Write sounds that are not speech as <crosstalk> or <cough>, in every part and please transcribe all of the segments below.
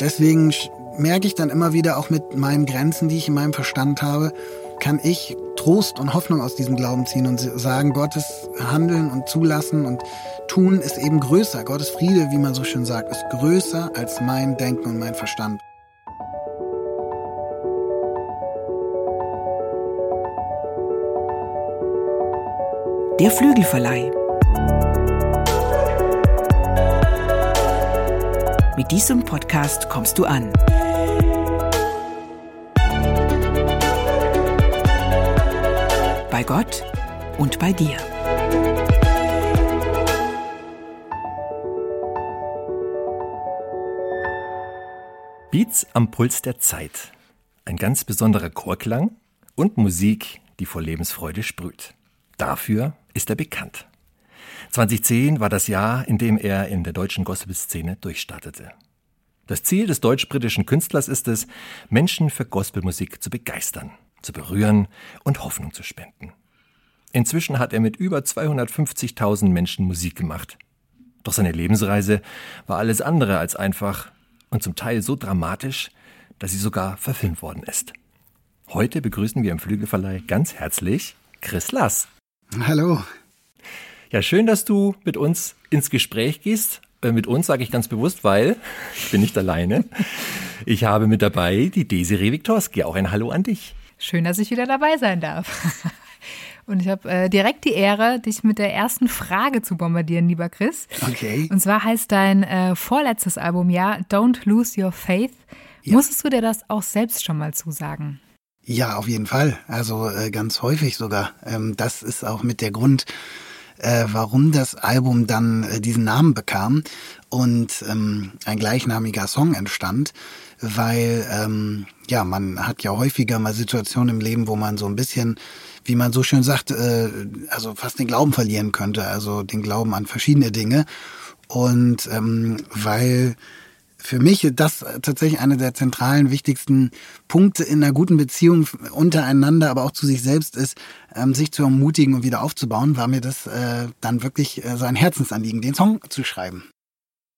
Deswegen merke ich dann immer wieder auch mit meinen Grenzen, die ich in meinem Verstand habe, kann ich Trost und Hoffnung aus diesem Glauben ziehen und sagen, Gottes Handeln und Zulassen und Tun ist eben größer. Gottes Friede, wie man so schön sagt, ist größer als mein Denken und mein Verstand. Der Flügelverleih. Mit diesem Podcast kommst du an. Bei Gott und bei dir. Beats am Puls der Zeit. Ein ganz besonderer Chorklang und Musik, die vor Lebensfreude sprüht. Dafür ist er bekannt. 2010 war das Jahr, in dem er in der deutschen Gospelszene durchstartete. Das Ziel des deutsch-britischen Künstlers ist es, Menschen für Gospelmusik zu begeistern, zu berühren und Hoffnung zu spenden. Inzwischen hat er mit über 250.000 Menschen Musik gemacht. Doch seine Lebensreise war alles andere als einfach und zum Teil so dramatisch, dass sie sogar verfilmt worden ist. Heute begrüßen wir im Flügelverleih ganz herzlich Chris Lass. Hallo. Ja, schön, dass du mit uns ins Gespräch gehst. Äh, mit uns sage ich ganz bewusst, weil ich bin nicht alleine. Ich habe mit dabei die Desiree Viktorski. Auch ein Hallo an dich. Schön, dass ich wieder dabei sein darf. <laughs> Und ich habe äh, direkt die Ehre, dich mit der ersten Frage zu bombardieren, lieber Chris. Okay. Und zwar heißt dein äh, vorletztes Album ja Don't Lose Your Faith. Ja. Musstest du dir das auch selbst schon mal zusagen? Ja, auf jeden Fall. Also äh, ganz häufig sogar. Ähm, das ist auch mit der Grund, äh, warum das Album dann äh, diesen Namen bekam und ähm, ein gleichnamiger Song entstand, weil ähm, ja man hat ja häufiger mal Situationen im Leben, wo man so ein bisschen, wie man so schön sagt, äh, also fast den Glauben verlieren könnte, also den Glauben an verschiedene Dinge. Und ähm, weil für mich das tatsächlich einer der zentralen, wichtigsten Punkte in einer guten Beziehung untereinander, aber auch zu sich selbst ist, ähm, sich zu ermutigen und wieder aufzubauen, war mir das äh, dann wirklich äh, so ein Herzensanliegen, den Song zu schreiben.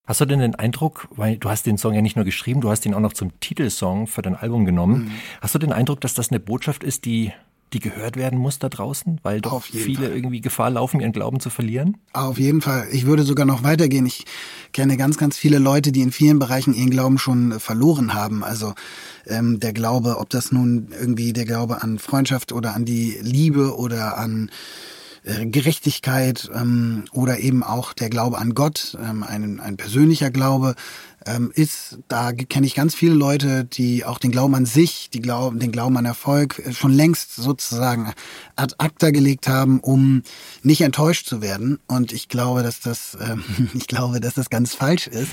Hast du denn den Eindruck, weil du hast den Song ja nicht nur geschrieben, du hast ihn auch noch zum Titelsong für dein Album genommen. Mhm. Hast du den Eindruck, dass das eine Botschaft ist, die die gehört werden muss da draußen, weil doch viele Fall. irgendwie Gefahr laufen, ihren Glauben zu verlieren? Auf jeden Fall. Ich würde sogar noch weitergehen. Ich kenne ganz, ganz viele Leute, die in vielen Bereichen ihren Glauben schon verloren haben. Also ähm, der Glaube, ob das nun irgendwie der Glaube an Freundschaft oder an die Liebe oder an äh, Gerechtigkeit ähm, oder eben auch der Glaube an Gott, ähm, ein, ein persönlicher Glaube, ähm, ist, da kenne ich ganz viele Leute, die auch den Glauben an sich, die Glauben, den Glauben an Erfolg äh, schon längst sozusagen ad acta gelegt haben, um nicht enttäuscht zu werden. Und ich glaube, dass das, ähm, <laughs> ich glaube, dass das ganz falsch ist,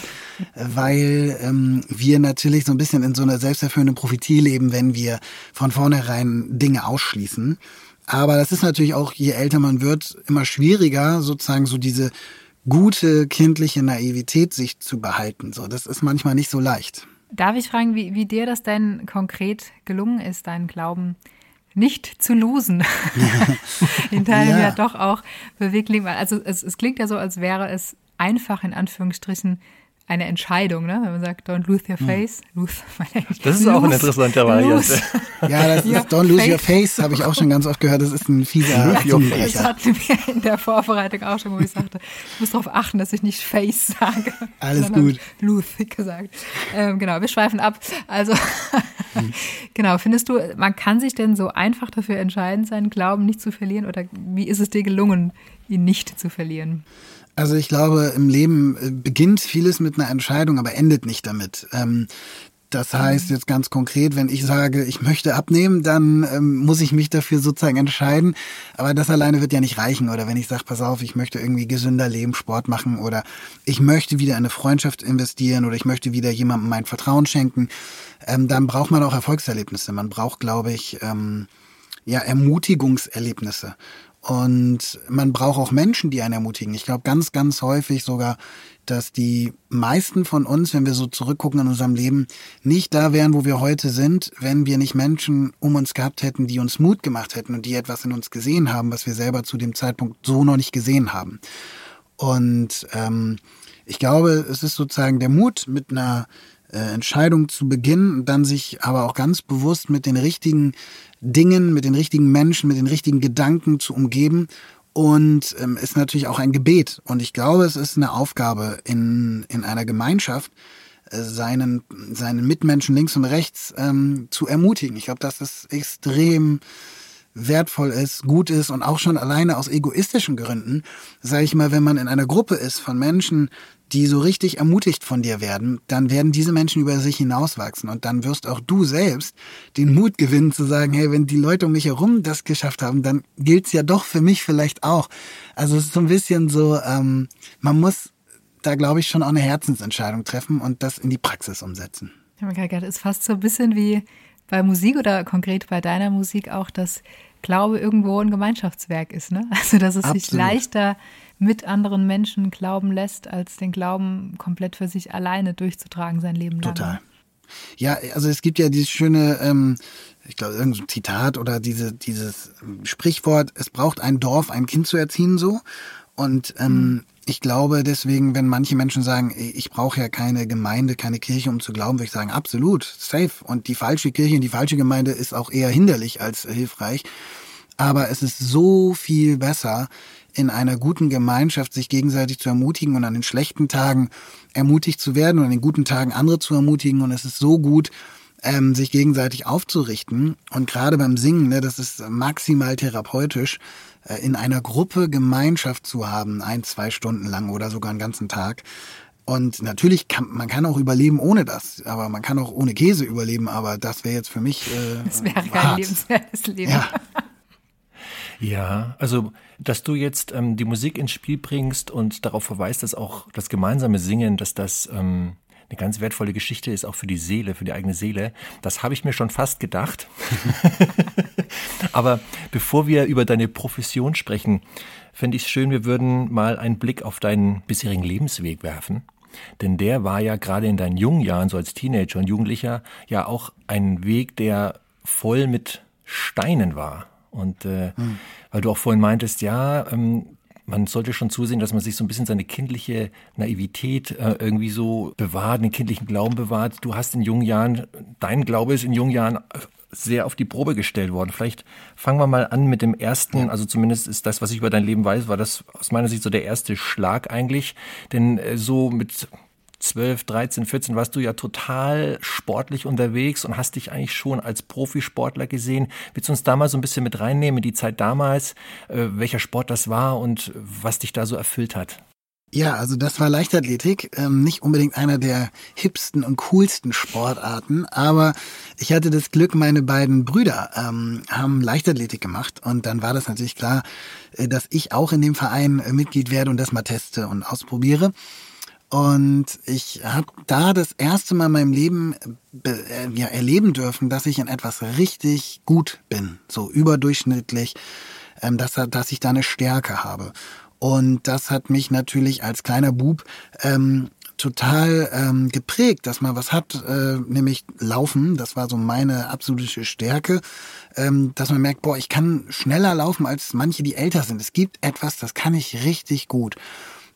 weil ähm, wir natürlich so ein bisschen in so einer selbsterfüllenden Prophetie leben, wenn wir von vornherein Dinge ausschließen. Aber das ist natürlich auch, je älter man wird, immer schwieriger, sozusagen so diese gute kindliche Naivität sich zu behalten. So, das ist manchmal nicht so leicht. Darf ich fragen, wie, wie dir das denn konkret gelungen ist, deinen Glauben nicht zu losen? <laughs> in Teilen ja. ja doch auch beweglich. Also es, es klingt ja so, als wäre es einfach in Anführungsstrichen eine Entscheidung, ne? wenn man sagt, don't lose your hm. face. Hm. Lose, <laughs> das ist lose, auch eine interessante Variante. <laughs> Ja, das ist don't lose your face, habe ich auch schon ganz oft gehört. Das ist ein fieser ja, Das hatten wir in der Vorbereitung auch schon, wo ich sagte, ich muss darauf achten, dass ich nicht face sage. Alles gut. Lose gesagt. Ähm, genau, wir schweifen ab. Also, hm. <laughs> genau, findest du, man kann sich denn so einfach dafür entscheiden, seinen Glauben nicht zu verlieren? Oder wie ist es dir gelungen, ihn nicht zu verlieren? Also ich glaube, im Leben äh, beginnt vieles mit einer Entscheidung, aber endet nicht damit. Ähm, das heißt jetzt ganz konkret, wenn ich sage, ich möchte abnehmen, dann ähm, muss ich mich dafür sozusagen entscheiden. Aber das alleine wird ja nicht reichen. Oder wenn ich sage, pass auf, ich möchte irgendwie gesünder leben, Sport machen oder ich möchte wieder in eine Freundschaft investieren oder ich möchte wieder jemandem mein Vertrauen schenken, ähm, dann braucht man auch Erfolgserlebnisse. Man braucht, glaube ich, ja, Ermutigungserlebnisse. Und man braucht auch Menschen, die einen ermutigen. Ich glaube ganz, ganz häufig sogar, dass die meisten von uns, wenn wir so zurückgucken in unserem Leben, nicht da wären, wo wir heute sind, wenn wir nicht Menschen um uns gehabt hätten, die uns Mut gemacht hätten und die etwas in uns gesehen haben, was wir selber zu dem Zeitpunkt so noch nicht gesehen haben. Und ähm, ich glaube, es ist sozusagen der Mut, mit einer äh, Entscheidung zu beginnen, dann sich aber auch ganz bewusst mit den richtigen Dingen, mit den richtigen Menschen, mit den richtigen Gedanken zu umgeben und ähm, ist natürlich auch ein Gebet. Und ich glaube, es ist eine Aufgabe in, in einer Gemeinschaft, äh, seinen, seinen Mitmenschen links und rechts ähm, zu ermutigen. Ich glaube, dass das extrem wertvoll ist, gut ist und auch schon alleine aus egoistischen Gründen, sage ich mal, wenn man in einer Gruppe ist von Menschen, die so richtig ermutigt von dir werden, dann werden diese Menschen über sich hinauswachsen und dann wirst auch du selbst den Mut gewinnen zu sagen, hey, wenn die Leute um mich herum das geschafft haben, dann gilt's ja doch für mich vielleicht auch. Also es ist so ein bisschen so, ähm, man muss da glaube ich schon auch eine Herzensentscheidung treffen und das in die Praxis umsetzen. Ja, das ist fast so ein bisschen wie bei Musik oder konkret bei deiner Musik auch, dass Glaube irgendwo ein Gemeinschaftswerk ist. Ne? Also dass es Absolut. sich leichter mit anderen Menschen glauben lässt, als den Glauben komplett für sich alleine durchzutragen sein Leben lang. Total. Ja, also es gibt ja dieses schöne, ähm, ich glaube, irgendein Zitat oder diese, dieses Sprichwort, es braucht ein Dorf, ein Kind zu erziehen so. Und ähm, mhm. ich glaube deswegen, wenn manche Menschen sagen, ich brauche ja keine Gemeinde, keine Kirche, um zu glauben, würde ich sagen, absolut, safe. Und die falsche Kirche und die falsche Gemeinde ist auch eher hinderlich als hilfreich. Aber es ist so viel besser, in einer guten Gemeinschaft sich gegenseitig zu ermutigen und an den schlechten Tagen ermutigt zu werden und an den guten Tagen andere zu ermutigen. Und es ist so gut, ähm, sich gegenseitig aufzurichten. Und gerade beim Singen, ne, das ist maximal therapeutisch, äh, in einer Gruppe Gemeinschaft zu haben, ein, zwei Stunden lang oder sogar einen ganzen Tag. Und natürlich kann man kann auch überleben ohne das, aber man kann auch ohne Käse überleben, aber das wäre jetzt für mich. Äh, das wäre kein lebenswertes Leben. Ja. <laughs> Ja, also dass du jetzt ähm, die Musik ins Spiel bringst und darauf verweist, dass auch das gemeinsame Singen, dass das ähm, eine ganz wertvolle Geschichte ist, auch für die Seele, für die eigene Seele. Das habe ich mir schon fast gedacht. <laughs> Aber bevor wir über deine Profession sprechen, fände ich es schön, wir würden mal einen Blick auf deinen bisherigen Lebensweg werfen. Denn der war ja gerade in deinen jungen Jahren, so als Teenager und Jugendlicher, ja auch ein Weg, der voll mit Steinen war. Und äh, hm. weil du auch vorhin meintest, ja, ähm, man sollte schon zusehen, dass man sich so ein bisschen seine kindliche Naivität äh, irgendwie so bewahrt, den kindlichen Glauben bewahrt. Du hast in jungen Jahren, dein Glaube ist in jungen Jahren sehr auf die Probe gestellt worden. Vielleicht fangen wir mal an mit dem ersten, also zumindest ist das, was ich über dein Leben weiß, war das aus meiner Sicht so der erste Schlag eigentlich. Denn äh, so mit 12, 13, 14 warst du ja total sportlich unterwegs und hast dich eigentlich schon als Profisportler gesehen. Willst du uns da mal so ein bisschen mit reinnehmen, in die Zeit damals, äh, welcher Sport das war und was dich da so erfüllt hat? Ja, also das war Leichtathletik, ähm, nicht unbedingt einer der hipsten und coolsten Sportarten, aber ich hatte das Glück, meine beiden Brüder ähm, haben Leichtathletik gemacht und dann war das natürlich klar, äh, dass ich auch in dem Verein äh, Mitglied werde und das mal teste und ausprobiere. Und ich habe da das erste Mal in meinem Leben äh, ja, erleben dürfen, dass ich in etwas richtig gut bin, so überdurchschnittlich, ähm, dass, dass ich da eine Stärke habe. Und das hat mich natürlich als kleiner Bub ähm, total ähm, geprägt, dass man was hat, äh, nämlich Laufen. Das war so meine absolute Stärke, ähm, dass man merkt, boah, ich kann schneller laufen als manche, die älter sind. Es gibt etwas, das kann ich richtig gut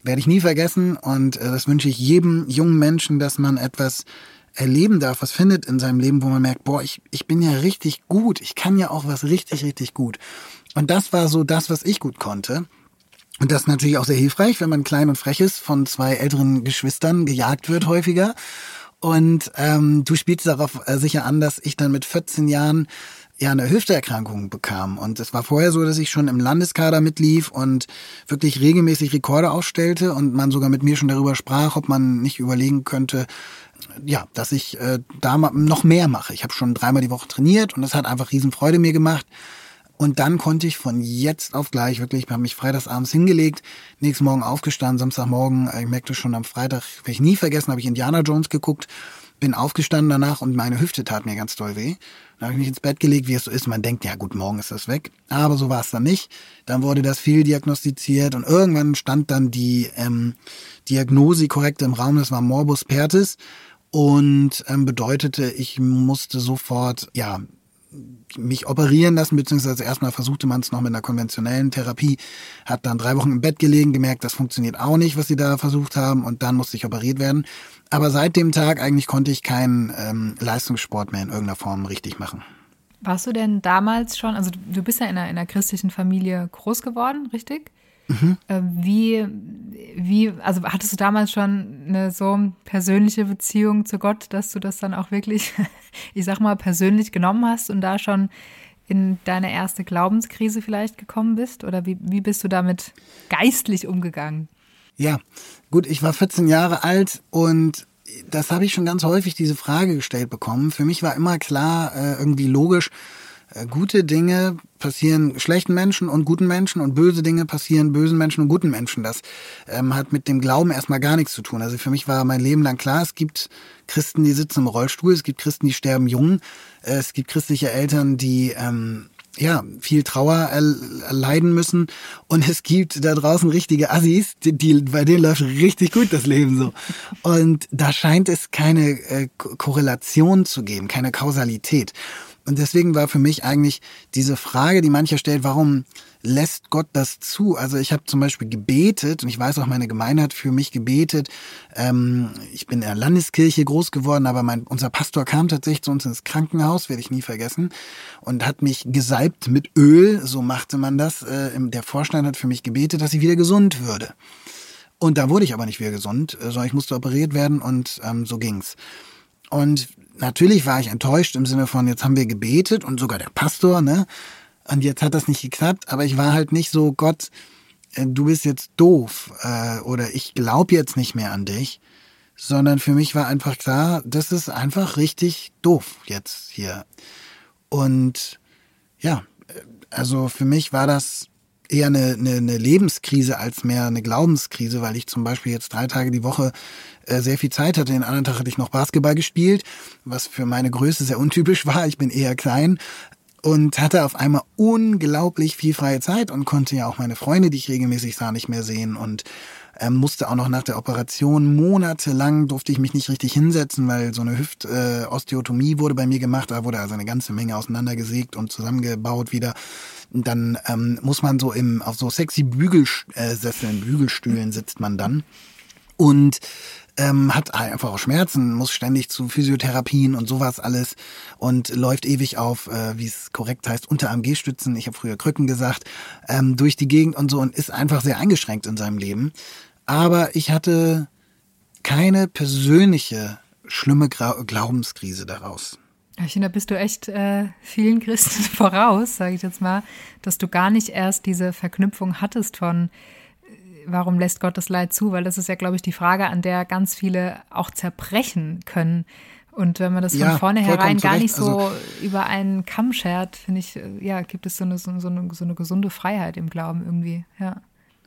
werde ich nie vergessen und äh, das wünsche ich jedem jungen Menschen, dass man etwas erleben darf, was findet in seinem Leben, wo man merkt, boah, ich, ich bin ja richtig gut, ich kann ja auch was richtig, richtig gut. Und das war so das, was ich gut konnte. Und das ist natürlich auch sehr hilfreich, wenn man klein und frech ist, von zwei älteren Geschwistern gejagt wird häufiger. Und ähm, du spielst darauf äh, sicher an, dass ich dann mit 14 Jahren ja eine Hüfterkrankung bekam. Und es war vorher so, dass ich schon im Landeskader mitlief und wirklich regelmäßig Rekorde aufstellte und man sogar mit mir schon darüber sprach, ob man nicht überlegen könnte, ja, dass ich äh, da noch mehr mache. Ich habe schon dreimal die Woche trainiert und das hat einfach Riesenfreude mir gemacht. Und dann konnte ich von jetzt auf gleich wirklich, ich habe mich freitagsabends hingelegt, nächsten Morgen aufgestanden, Samstagmorgen, äh, ich merkte schon am Freitag, werde ich nie vergessen, habe ich Indiana Jones geguckt, bin aufgestanden danach und meine Hüfte tat mir ganz doll weh. Dann habe ich mich ins Bett gelegt, wie es so ist. Man denkt, ja gut, morgen ist das weg. Aber so war es dann nicht. Dann wurde das viel diagnostiziert und irgendwann stand dann die ähm, Diagnose korrekt im Raum. Das war Morbus Pertis und ähm, bedeutete, ich musste sofort ja mich operieren lassen, beziehungsweise erstmal versuchte man es noch mit einer konventionellen Therapie, hat dann drei Wochen im Bett gelegen, gemerkt, das funktioniert auch nicht, was sie da versucht haben und dann musste ich operiert werden. Aber seit dem Tag eigentlich konnte ich keinen ähm, Leistungssport mehr in irgendeiner Form richtig machen. Warst du denn damals schon, also du bist ja in einer, in einer christlichen Familie groß geworden, richtig? Mhm. Wie, wie, also hattest du damals schon eine so persönliche Beziehung zu Gott, dass du das dann auch wirklich, <laughs> ich sag mal, persönlich genommen hast und da schon in deine erste Glaubenskrise vielleicht gekommen bist? Oder wie, wie bist du damit geistlich umgegangen? Ja, gut, ich war 14 Jahre alt und das habe ich schon ganz häufig diese Frage gestellt bekommen. Für mich war immer klar, äh, irgendwie logisch, äh, gute Dinge passieren schlechten Menschen und guten Menschen und böse Dinge passieren bösen Menschen und guten Menschen. Das ähm, hat mit dem Glauben erstmal gar nichts zu tun. Also für mich war mein Leben lang klar, es gibt Christen, die sitzen im Rollstuhl, es gibt Christen, die sterben jung, äh, es gibt christliche Eltern, die ähm, ja, viel Trauer erleiden müssen. Und es gibt da draußen richtige Assis, die, die, bei denen läuft richtig gut das Leben so. Und da scheint es keine äh, Korrelation zu geben, keine Kausalität. Und deswegen war für mich eigentlich diese Frage, die mancher stellt, warum lässt Gott das zu? Also ich habe zum Beispiel gebetet und ich weiß auch, meine Gemeinde hat für mich gebetet. Ähm, ich bin in der Landeskirche groß geworden, aber mein, unser Pastor kam tatsächlich zu uns ins Krankenhaus, werde ich nie vergessen, und hat mich gesalbt mit Öl, so machte man das. Äh, der Vorstand hat für mich gebetet, dass ich wieder gesund würde. Und da wurde ich aber nicht wieder gesund, äh, sondern ich musste operiert werden und ähm, so ging's. Und natürlich war ich enttäuscht im Sinne von, jetzt haben wir gebetet und sogar der Pastor, ne? Und jetzt hat das nicht geklappt, aber ich war halt nicht so, Gott, äh, du bist jetzt doof äh, oder ich glaube jetzt nicht mehr an dich, sondern für mich war einfach klar, das ist einfach richtig doof jetzt hier. Und ja, äh, also für mich war das eher eine, eine, eine Lebenskrise als mehr eine Glaubenskrise, weil ich zum Beispiel jetzt drei Tage die Woche äh, sehr viel Zeit hatte. Den anderen Tag hatte ich noch Basketball gespielt, was für meine Größe sehr untypisch <laughs> war. Ich bin eher klein und hatte auf einmal unglaublich viel freie Zeit und konnte ja auch meine Freunde, die ich regelmäßig sah, nicht mehr sehen. Und ähm, musste auch noch nach der Operation monatelang durfte ich mich nicht richtig hinsetzen, weil so eine Hüftosteotomie äh, wurde bei mir gemacht. Da wurde also eine ganze Menge auseinandergesägt und zusammengebaut wieder. Dann ähm, muss man so im auf so sexy Bügelsesseln, Bügelstühlen sitzt man dann. Und ähm, hat einfach auch Schmerzen, muss ständig zu Physiotherapien und sowas alles und läuft ewig auf, äh, wie es korrekt heißt, unter AMG-Stützen, ich habe früher Krücken gesagt, ähm, durch die Gegend und so und ist einfach sehr eingeschränkt in seinem Leben. Aber ich hatte keine persönliche schlimme Glaubenskrise daraus. Ich finde, da bist du echt äh, vielen Christen <laughs> voraus, sage ich jetzt mal, dass du gar nicht erst diese Verknüpfung hattest von, warum lässt Gott das Leid zu? Weil das ist ja, glaube ich, die Frage, an der ganz viele auch zerbrechen können. Und wenn man das von ja, vornherein gar nicht so also, über einen Kamm schert, finde ich, äh, ja, gibt es so eine, so, eine, so eine gesunde Freiheit im Glauben irgendwie, ja.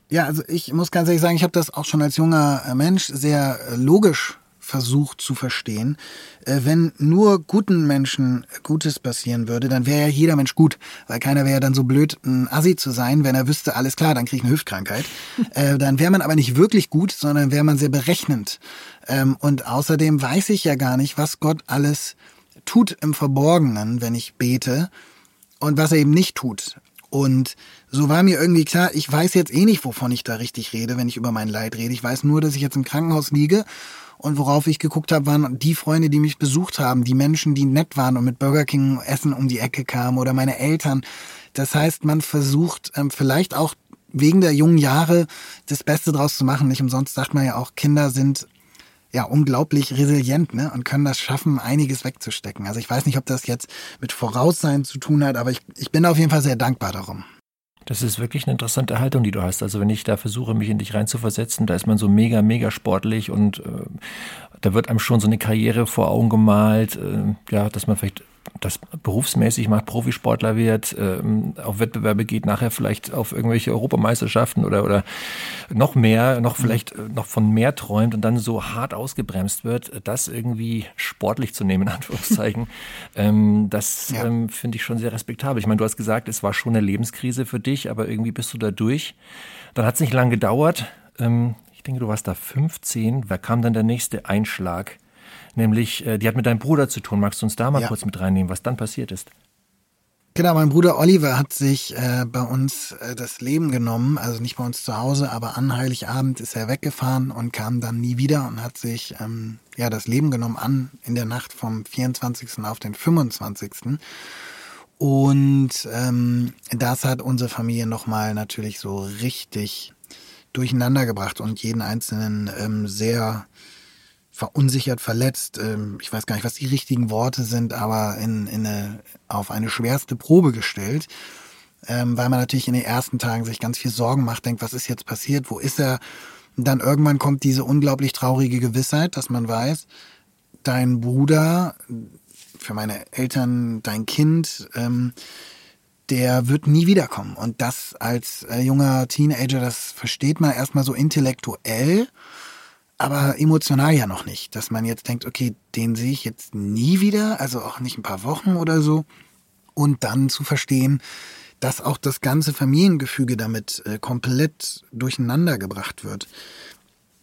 Ja, also ich muss ganz ehrlich sagen, ich habe das auch schon als junger Mensch sehr logisch versucht zu verstehen. Äh, wenn nur guten Menschen Gutes passieren würde, dann wäre ja jeder Mensch gut, weil keiner wäre ja dann so blöd, ein Assi zu sein, wenn er wüsste, alles klar, dann kriege ich eine Hüftkrankheit. <laughs> Äh, dann wäre man aber nicht wirklich gut, sondern wäre man sehr berechnend. Ähm, und außerdem weiß ich ja gar nicht, was Gott alles tut im Verborgenen, wenn ich bete und was er eben nicht tut. Und so war mir irgendwie klar, ich weiß jetzt eh nicht, wovon ich da richtig rede, wenn ich über mein Leid rede. Ich weiß nur, dass ich jetzt im Krankenhaus liege und worauf ich geguckt habe, waren die Freunde, die mich besucht haben, die Menschen, die nett waren und mit Burger King Essen um die Ecke kamen oder meine Eltern. Das heißt, man versucht ähm, vielleicht auch wegen der jungen Jahre das Beste draus zu machen. Nicht umsonst sagt man ja auch, Kinder sind ja unglaublich resilient ne? und können das schaffen, einiges wegzustecken. Also ich weiß nicht, ob das jetzt mit Voraussein zu tun hat, aber ich, ich bin auf jeden Fall sehr dankbar darum. Das ist wirklich eine interessante Haltung, die du hast. Also wenn ich da versuche, mich in dich reinzuversetzen, da ist man so mega, mega sportlich und äh, da wird einem schon so eine Karriere vor Augen gemalt, äh, ja, dass man vielleicht das berufsmäßig macht, Profisportler wird, ähm, auf Wettbewerbe geht, nachher vielleicht auf irgendwelche Europameisterschaften oder, oder noch mehr, noch vielleicht äh, noch von mehr träumt und dann so hart ausgebremst wird, das irgendwie sportlich zu nehmen, in Anführungszeichen, <laughs> ähm, das ja. ähm, finde ich schon sehr respektabel. Ich meine, du hast gesagt, es war schon eine Lebenskrise für dich, aber irgendwie bist du da durch. Dann hat es nicht lange gedauert. Ähm, ich denke, du warst da 15. Wer kam dann der nächste Einschlag? Nämlich äh, die hat mit deinem Bruder zu tun. Magst du uns da mal ja. kurz mit reinnehmen, was dann passiert ist? Genau, mein Bruder Oliver hat sich äh, bei uns äh, das Leben genommen, also nicht bei uns zu Hause, aber an Heiligabend ist er weggefahren und kam dann nie wieder und hat sich ähm, ja das Leben genommen an in der Nacht vom 24. auf den 25. Und ähm, das hat unsere Familie nochmal natürlich so richtig durcheinander gebracht und jeden Einzelnen ähm, sehr verunsichert, verletzt. Ähm, ich weiß gar nicht, was die richtigen Worte sind, aber in, in eine, auf eine schwerste Probe gestellt. Ähm, weil man natürlich in den ersten Tagen sich ganz viel Sorgen macht, denkt, was ist jetzt passiert, wo ist er? Und dann irgendwann kommt diese unglaublich traurige Gewissheit, dass man weiß, dein Bruder, für meine Eltern dein Kind, ähm, der wird nie wiederkommen. Und das als äh, junger Teenager, das versteht man erstmal so intellektuell aber emotional ja noch nicht, dass man jetzt denkt, okay, den sehe ich jetzt nie wieder, also auch nicht ein paar Wochen oder so. Und dann zu verstehen, dass auch das ganze Familiengefüge damit äh, komplett durcheinander gebracht wird.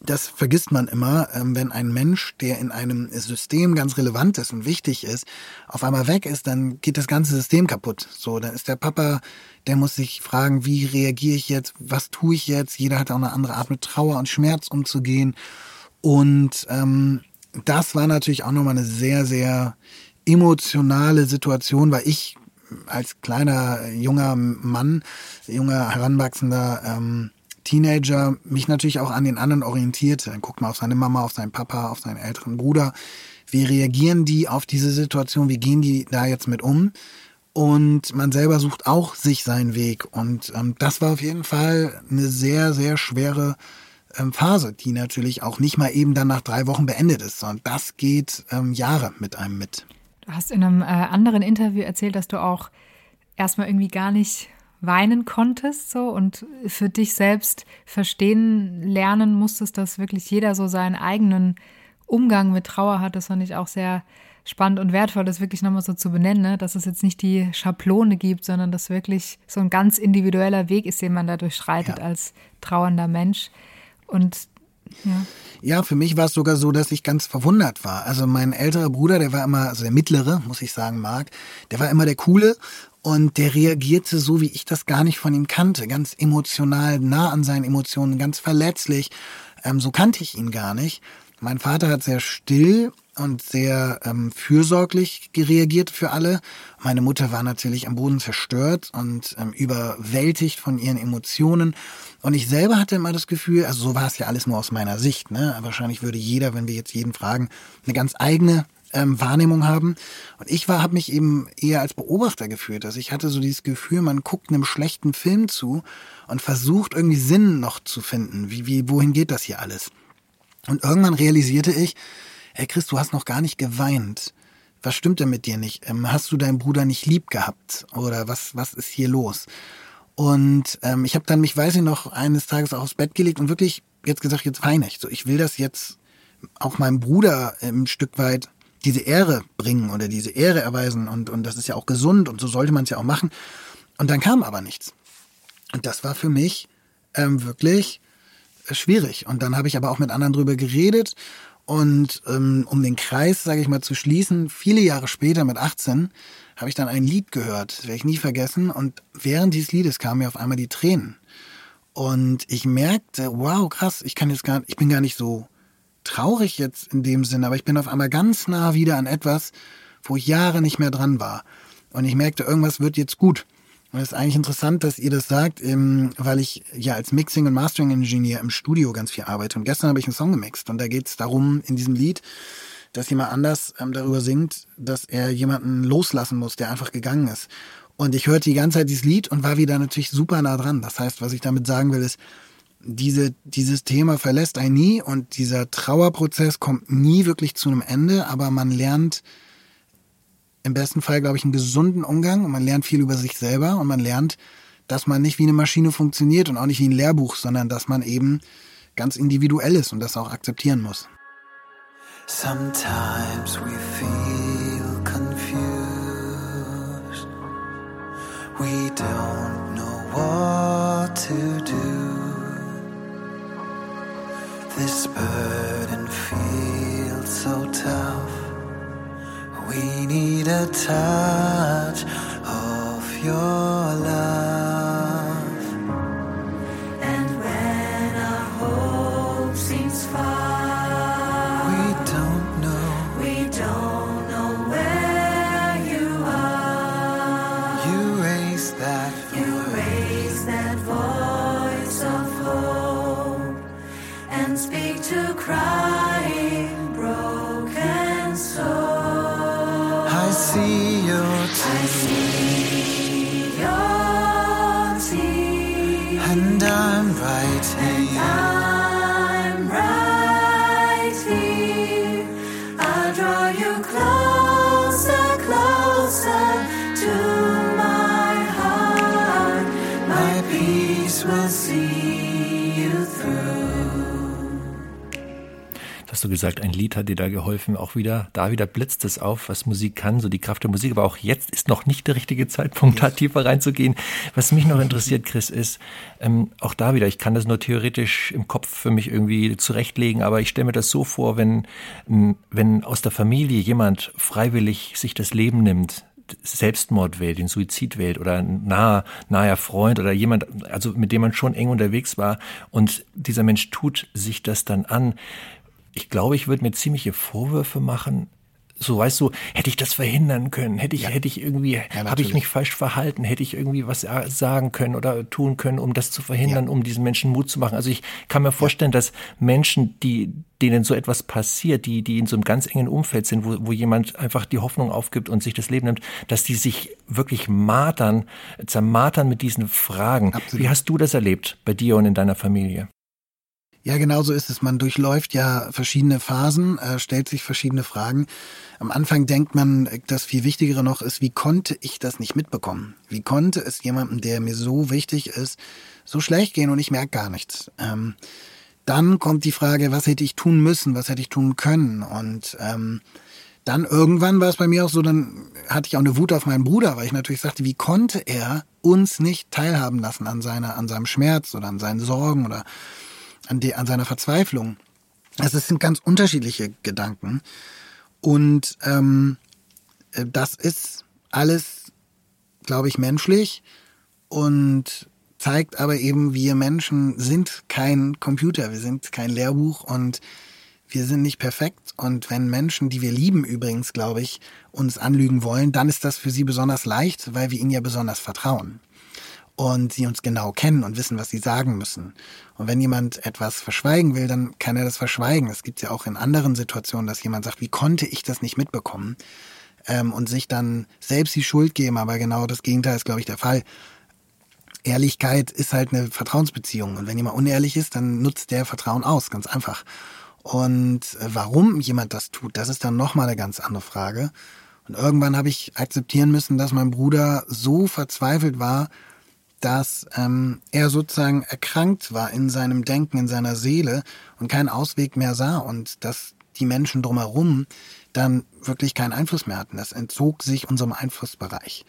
Das vergisst man immer, ähm, wenn ein Mensch, der in einem System ganz relevant ist und wichtig ist, auf einmal weg ist, dann geht das ganze System kaputt. So, dann ist der Papa, der muss sich fragen, wie reagiere ich jetzt, was tue ich jetzt? Jeder hat auch eine andere Art mit Trauer und Schmerz umzugehen. Und ähm, das war natürlich auch nochmal eine sehr, sehr emotionale Situation, weil ich als kleiner junger Mann, junger heranwachsender ähm, Teenager mich natürlich auch an den anderen orientierte. Dann guckt man auf seine Mama, auf seinen Papa, auf seinen älteren Bruder. Wie reagieren die auf diese Situation? Wie gehen die da jetzt mit um? Und man selber sucht auch sich seinen Weg. Und ähm, das war auf jeden Fall eine sehr, sehr schwere ähm, Phase, die natürlich auch nicht mal eben dann nach drei Wochen beendet ist, sondern das geht ähm, Jahre mit einem mit. Du hast in einem äh, anderen Interview erzählt, dass du auch erstmal irgendwie gar nicht weinen konntest so und für dich selbst verstehen lernen musstest, dass wirklich jeder so seinen eigenen Umgang mit Trauer hat. Das fand ich auch sehr spannend und wertvoll, das wirklich nochmal so zu benennen, ne? dass es jetzt nicht die Schablone gibt, sondern dass wirklich so ein ganz individueller Weg ist, den man da durchschreitet ja. als trauernder Mensch. Und ja. Ja, für mich war es sogar so, dass ich ganz verwundert war. Also mein älterer Bruder, der war immer, also der mittlere, muss ich sagen, Marc, der war immer der coole und der reagierte so, wie ich das gar nicht von ihm kannte. Ganz emotional, nah an seinen Emotionen, ganz verletzlich. Ähm, so kannte ich ihn gar nicht. Mein Vater hat sehr still und sehr ähm, fürsorglich reagiert für alle. Meine Mutter war natürlich am Boden zerstört und ähm, überwältigt von ihren Emotionen. Und ich selber hatte immer das Gefühl, also so war es ja alles nur aus meiner Sicht. Ne? Wahrscheinlich würde jeder, wenn wir jetzt jeden fragen, eine ganz eigene ähm, Wahrnehmung haben. Und ich war, habe mich eben eher als Beobachter gefühlt. Also ich hatte so dieses Gefühl, man guckt einem schlechten Film zu und versucht irgendwie Sinn noch zu finden. Wie, wie, wohin geht das hier alles? Und irgendwann realisierte ich, hey Chris, du hast noch gar nicht geweint. Was stimmt denn mit dir nicht? Ähm, hast du deinen Bruder nicht lieb gehabt? Oder was, was ist hier los? Und ähm, ich habe dann mich, weiß ich noch, eines Tages auch aufs Bett gelegt und wirklich jetzt gesagt, jetzt weine ich. So, ich will das jetzt auch meinem Bruder ein Stück weit diese Ehre bringen oder diese Ehre erweisen und, und das ist ja auch gesund und so sollte man es ja auch machen. Und dann kam aber nichts. Und das war für mich ähm, wirklich äh, schwierig. Und dann habe ich aber auch mit anderen drüber geredet und ähm, um den Kreis, sage ich mal, zu schließen, viele Jahre später mit 18 habe ich dann ein Lied gehört, das werde ich nie vergessen. Und während dieses Liedes kamen mir auf einmal die Tränen. Und ich merkte, wow, krass, ich kann jetzt gar, ich bin gar nicht so traurig jetzt in dem Sinne, aber ich bin auf einmal ganz nah wieder an etwas, wo ich Jahre nicht mehr dran war. Und ich merkte, irgendwas wird jetzt gut. Und es ist eigentlich interessant, dass ihr das sagt, ähm, weil ich ja als Mixing- und Mastering-Ingenieur im Studio ganz viel arbeite. Und gestern habe ich einen Song gemixt und da geht es darum, in diesem Lied, dass jemand anders ähm, darüber singt, dass er jemanden loslassen muss, der einfach gegangen ist. Und ich hörte die ganze Zeit dieses Lied und war wieder natürlich super nah dran. Das heißt, was ich damit sagen will, ist, diese, dieses Thema verlässt einen nie und dieser Trauerprozess kommt nie wirklich zu einem Ende, aber man lernt im besten Fall, glaube ich, einen gesunden Umgang und man lernt viel über sich selber und man lernt, dass man nicht wie eine Maschine funktioniert und auch nicht wie ein Lehrbuch, sondern dass man eben ganz individuell ist und das auch akzeptieren muss. Sometimes we feel confused. We don't know what to do. This burden feels so tough. We need a touch of your love. And when our hope seems far, We don't know. we don't know where you are. You raise that You raise that voice speak to crying, du gesagt, ein Lied hat dir da geholfen, auch wieder, da wieder blitzt es auf, was Musik kann, so die Kraft der Musik, aber auch jetzt ist noch nicht der richtige Zeitpunkt, da tiefer reinzugehen. Was mich noch interessiert, Chris, ist, ähm, auch da wieder, ich kann das nur theoretisch im Kopf für mich irgendwie zurechtlegen, aber ich stelle mir das so vor, wenn, m, wenn aus der Familie jemand freiwillig sich das Leben nimmt, Selbstmord wählt, den Suizid wählt oder ein naher, naher Freund oder jemand, also mit dem man schon eng unterwegs war und dieser Mensch tut sich das dann an. Ich glaube, ich würde mir ziemliche Vorwürfe machen. So, weißt du, hätte ich das verhindern können? Hätte ich, hätte ich irgendwie, habe ich mich falsch verhalten? Hätte ich irgendwie was sa- sagen können oder tun können, um das zu verhindern, Ja. um diesen Menschen Mut zu machen? Also ich kann mir vorstellen, dass Menschen, die, denen so etwas passiert, die, die in so einem ganz engen Umfeld sind, wo, wo jemand einfach die Hoffnung aufgibt und sich das Leben nimmt, dass die sich wirklich martern, zermartern mit diesen Fragen. Absolut. Wie hast du das erlebt bei dir und in deiner Familie? Ja, genau so ist es. Man durchläuft ja verschiedene Phasen, äh, stellt sich verschiedene Fragen. Am Anfang denkt man, das viel Wichtigere noch ist, wie konnte ich das nicht mitbekommen? Wie konnte es jemandem, der mir so wichtig ist, so schlecht gehen und ich merke gar nichts? Ähm, dann kommt die Frage, was hätte ich tun müssen, was hätte ich tun können? Und ähm, dann irgendwann war es bei mir auch so, dann hatte ich auch eine Wut auf meinen Bruder, weil ich natürlich sagte, wie konnte er uns nicht teilhaben lassen an seiner, an seinem Schmerz oder an seinen Sorgen oder an, die, an seiner Verzweiflung. Also es sind ganz unterschiedliche Gedanken. Und ähm, äh, das ist alles, glaube ich, menschlich und zeigt aber eben, wir Menschen sind kein Computer, wir sind kein Lehrbuch und wir sind nicht perfekt. Und wenn Menschen, die wir lieben übrigens, glaube ich, uns anlügen wollen, dann ist das für sie besonders leicht, weil wir ihnen ja besonders vertrauen und sie uns genau kennen und wissen, was sie sagen müssen. Und wenn jemand etwas verschweigen will, dann kann er das verschweigen. Es gibt ja auch in anderen Situationen, dass jemand sagt, wie konnte ich das nicht mitbekommen? Ähm, und sich dann selbst die Schuld geben, aber genau das Gegenteil ist, glaube ich, der Fall. Ehrlichkeit ist halt eine Vertrauensbeziehung. Und wenn jemand unehrlich ist, dann nutzt der Vertrauen aus, ganz einfach. Und äh, warum jemand das tut, das ist dann nochmal eine ganz andere Frage. Und irgendwann habe ich akzeptieren müssen, dass mein Bruder so verzweifelt war, dass ähm, er sozusagen erkrankt war in seinem Denken, in seiner Seele und keinen Ausweg mehr sah und dass die Menschen drumherum dann wirklich keinen Einfluss mehr hatten. Das entzog sich unserem Einflussbereich.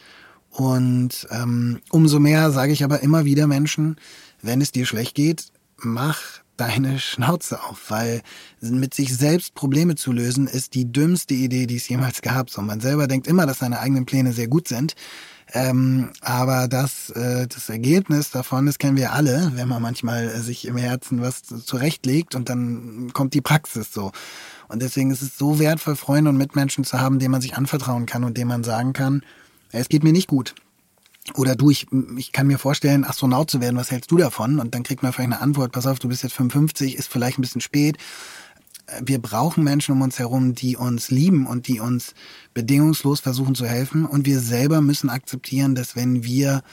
Und ähm, umso mehr sage ich aber immer wieder Menschen, wenn es dir schlecht geht, mach deine <laughs> Schnauze auf, weil mit sich selbst Probleme zu lösen ist die dümmste Idee, die es jemals gab. So, man selber denkt immer, dass seine eigenen Pläne sehr gut sind. Ähm, aber das, äh, das Ergebnis davon, das kennen wir alle, wenn man manchmal äh, sich im Herzen was zurechtlegt und dann kommt die Praxis so. Und deswegen ist es so wertvoll, Freunde und Mitmenschen zu haben, denen man sich anvertrauen kann und denen man sagen kann, es geht mir nicht gut. Oder du, ich, ich kann mir vorstellen, Astronaut zu werden, was hältst du davon? Und dann kriegt man vielleicht eine Antwort, pass auf, du bist jetzt 55, ist vielleicht ein bisschen spät. Wir brauchen Menschen um uns herum, die uns lieben und die uns bedingungslos versuchen zu helfen. Und wir selber müssen akzeptieren, dass wenn wir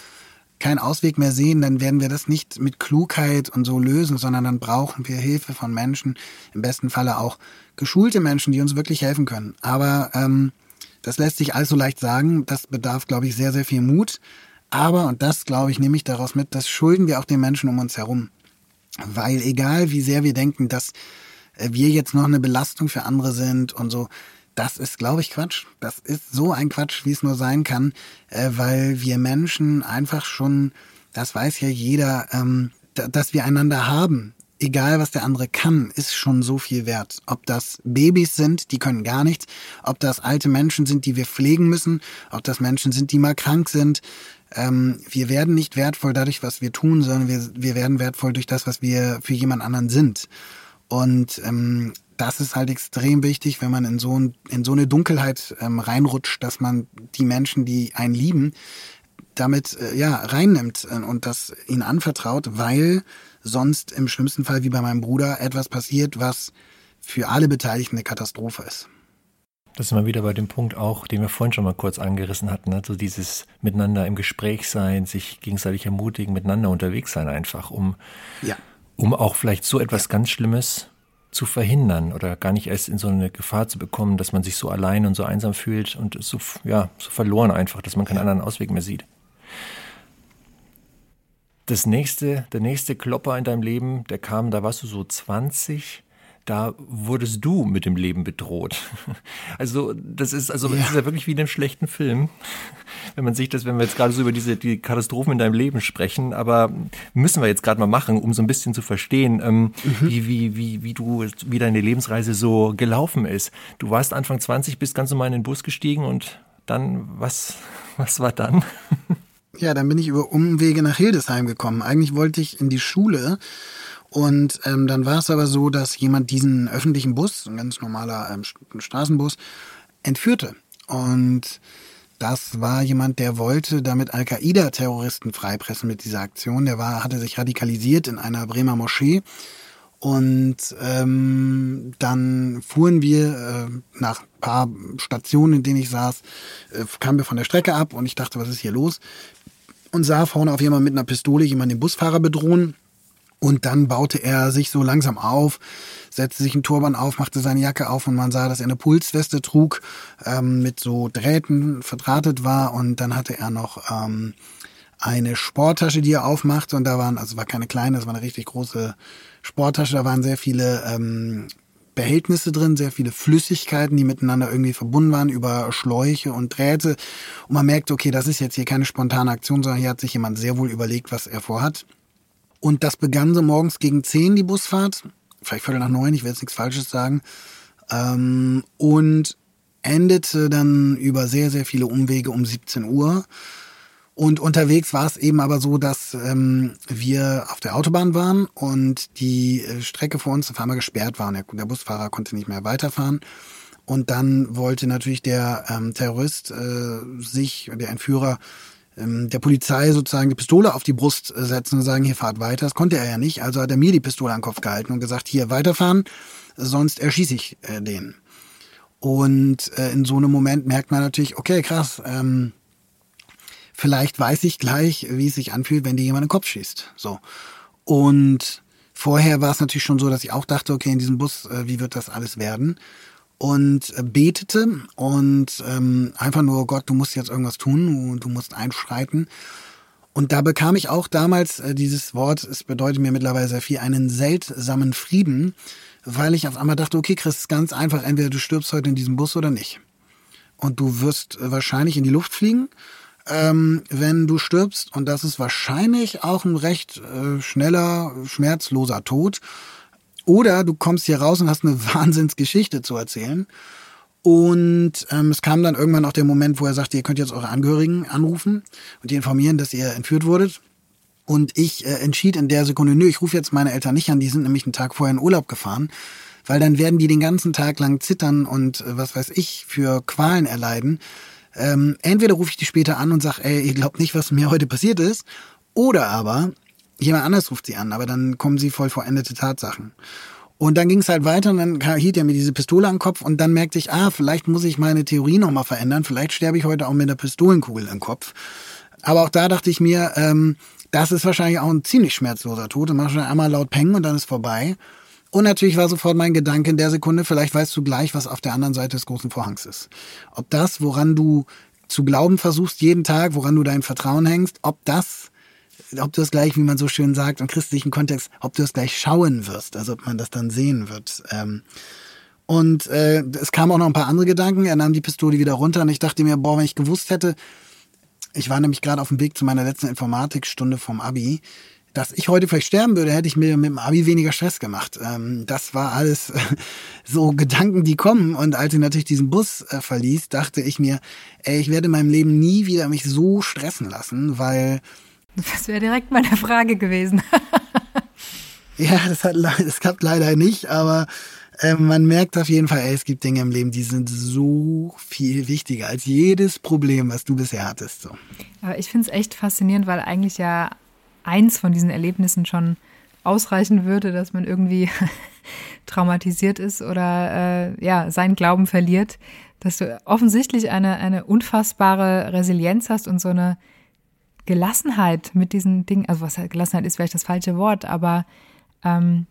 keinen Ausweg mehr sehen, dann werden wir das nicht mit Klugheit und so lösen, sondern dann brauchen wir Hilfe von Menschen, im besten Falle auch geschulte Menschen, die uns wirklich helfen können. Aber ähm, das lässt sich allzu leicht sagen. Das bedarf, glaube ich, sehr, sehr viel Mut. Aber, und das, glaube ich, nehme ich daraus mit, das schulden wir auch den Menschen um uns herum. Weil egal, wie sehr wir denken, dass wir jetzt noch eine Belastung für andere sind und so, das ist, glaube ich, Quatsch. Das ist so ein Quatsch, wie es nur sein kann, äh, weil wir Menschen einfach schon, das weiß ja jeder, ähm, da, dass wir einander haben, egal was der andere kann, ist schon so viel wert. Ob das Babys sind, die können gar nichts, ob das alte Menschen sind, die wir pflegen müssen, ob das Menschen sind, die mal krank sind. Ähm, wir werden nicht wertvoll dadurch, was wir tun, sondern wir, wir werden wertvoll durch das, was wir für jemand anderen sind. Und ähm, das ist halt extrem wichtig, wenn man in so, ein, in so eine Dunkelheit ähm, reinrutscht, dass man die Menschen, die einen lieben, damit äh, ja reinnimmt äh, und das ihnen anvertraut, weil sonst im schlimmsten Fall wie bei meinem Bruder etwas passiert, was für alle Beteiligten eine Katastrophe ist. Das ist mal wieder bei dem Punkt auch, den wir vorhin schon mal kurz angerissen hatten, also dieses miteinander im Gespräch sein, sich gegenseitig ermutigen, miteinander unterwegs sein einfach, um, ja. Um auch vielleicht so etwas ganz Schlimmes zu verhindern oder gar nicht erst in so eine Gefahr zu bekommen, dass man sich so allein und so einsam fühlt und so, ja, so verloren einfach, dass man keinen anderen Ausweg mehr sieht. Das nächste, der nächste Klopper in deinem Leben, der kam, da warst du so 20 da wurdest du mit dem Leben bedroht. <laughs> Also das ist also ja. das ist ja wirklich wie in einem schlechten Film, <laughs> wenn man sich das, wenn wir jetzt gerade so über diese die Katastrophen in deinem Leben sprechen, aber müssen wir jetzt gerade mal machen, um so ein bisschen zu verstehen, ähm, mhm. wie wie wie wie du wie deine Lebensreise so gelaufen ist. Du warst Anfang 20, bist ganz normal in den Bus gestiegen und dann was <laughs> was war dann? Ja, dann bin ich über Umwege nach Hildesheim gekommen. Eigentlich wollte ich in die Schule und ähm, dann war es aber so, dass jemand diesen öffentlichen Bus, ein ganz normaler ähm, Straßenbus, entführte. Und das war jemand, der wollte damit Al-Qaida-Terroristen freipressen mit dieser Aktion. Der war, hatte sich radikalisiert in einer Bremer Moschee. Und ähm, dann fuhren wir äh, nach ein paar Stationen, in denen ich saß, äh, kamen wir von der Strecke ab und ich dachte, was ist hier los? Und sah vorne auf jemanden mit einer Pistole jemanden den Busfahrer bedrohen. Und dann baute er sich so langsam auf, setzte sich einen Turban auf, machte seine Jacke auf und man sah, dass er eine Pulsweste trug, ähm, mit so Drähten verdrahtet war. Und dann hatte er noch ähm, eine Sporttasche, die er aufmachte. Und da waren, also war keine kleine, das war eine richtig große Sporttasche. Da waren sehr viele ähm, Behältnisse drin, sehr viele Flüssigkeiten, die miteinander irgendwie verbunden waren über Schläuche und Drähte. Und man merkt, okay, das ist jetzt hier keine spontane Aktion, sondern hier hat sich jemand sehr wohl überlegt, was er vorhat. Und das begann so morgens gegen zehn die Busfahrt, vielleicht viertel nach neun, ich will jetzt nichts Falsches sagen. Ähm, und endete dann über sehr, sehr viele Umwege um 17 Uhr. Und unterwegs war es eben aber so, dass ähm, wir auf der Autobahn waren und die äh, Strecke vor uns auf einmal gesperrt war. Der, der Busfahrer konnte nicht mehr weiterfahren. Und dann wollte natürlich der ähm, Terrorist äh, sich, der Entführer, der Polizei sozusagen die Pistole auf die Brust äh, setzen und sagen, hier fahrt weiter. Das konnte er ja nicht. Also hat er mir die Pistole an den Kopf gehalten und gesagt, hier weiterfahren, sonst erschieße ich äh, den. Und äh, in so einem Moment merkt man natürlich, okay, krass, ähm, vielleicht weiß ich gleich, wie es sich anfühlt, wenn dir jemand in den Kopf schießt. So. Und vorher war es natürlich schon so, dass ich auch dachte, okay, in diesem Bus, wie wird das alles werden? Und äh, betete und ähm, einfach nur, Gott, du musst jetzt irgendwas tun, du, musst einschreiten. Und da bekam ich auch damals äh, dieses Wort, es bedeutet mir mittlerweile sehr viel, einen seltsamen Frieden, weil ich auf einmal dachte, okay, Chris, ganz einfach, entweder du stirbst heute in diesem Bus oder nicht. Und du wirst äh, wahrscheinlich in die Luft fliegen, ähm, wenn du stirbst. Und das ist wahrscheinlich auch ein recht äh, schneller, schmerzloser Tod. Oder du kommst hier raus und hast eine <laughs> Wahnsinnsgeschichte zu erzählen. Und ähm, es kam dann irgendwann auch der Moment, wo er sagte, ihr könnt jetzt eure Angehörigen anrufen und die informieren, dass ihr entführt wurdet. Und ich äh, entschied in der Sekunde, nö, ich rufe jetzt meine Eltern nicht an, die sind nämlich einen Tag vorher in Urlaub gefahren, weil dann werden die den ganzen Tag lang zittern und äh, was weiß ich für Qualen erleiden. Ähm, entweder rufe ich die später an und sage, ey, ihr glaubt nicht, was mir heute passiert ist, oder aber jemand anders ruft sie an, aber dann kommen sie voll vollendete Tatsachen. Und dann ging es halt weiter und dann hielt er mir diese Pistole am Kopf und dann merkte ich, ah, vielleicht muss ich meine Theorie nochmal verändern, vielleicht sterbe ich heute auch mit einer Pistolenkugel im Kopf. Aber auch da dachte ich mir, ähm, das ist wahrscheinlich auch ein ziemlich schmerzloser Tod. Und mach schon einmal laut pengen und dann ist vorbei. Und natürlich war sofort mein Gedanke in der Sekunde, vielleicht weißt du gleich, was auf der anderen Seite des großen Vorhangs ist. Ob das, woran du zu glauben versuchst jeden Tag, woran du dein Vertrauen hängst, ob das ob du es gleich, wie man so schön sagt, im christlichen Kontext, ob du es gleich schauen wirst, also ob man das dann sehen wird. Ähm, und äh, es kamen auch noch ein paar andere Gedanken. Er nahm die Pistole wieder runter und ich dachte mir, boah, wenn ich gewusst hätte, ich war nämlich gerade auf dem Weg zu meiner letzten Informatikstunde vom Abi, dass ich heute vielleicht sterben würde, hätte ich mir mit dem Abi weniger Stress gemacht. Ähm, das war alles <laughs> so Gedanken, die kommen. Und als ich natürlich diesen Bus äh, verließ, dachte ich mir, ey, ich werde in meinem Leben nie wieder mich so stressen lassen, weil Das wäre direkt meine Frage gewesen. <laughs> Ja, das, hat, das klappt leider nicht, aber äh, man merkt auf jeden Fall, ey, es gibt Dinge im Leben, die sind so viel wichtiger als jedes Problem, was du bisher hattest. So. Aber ich finde es echt faszinierend, weil eigentlich ja eins von diesen Erlebnissen schon ausreichen würde, dass man irgendwie <laughs> traumatisiert ist oder äh, ja, seinen Glauben verliert, dass du offensichtlich eine, eine unfassbare Resilienz hast und so eine Gelassenheit mit diesen Dingen, also was Gelassenheit ist vielleicht das falsche Wort, aber ähm,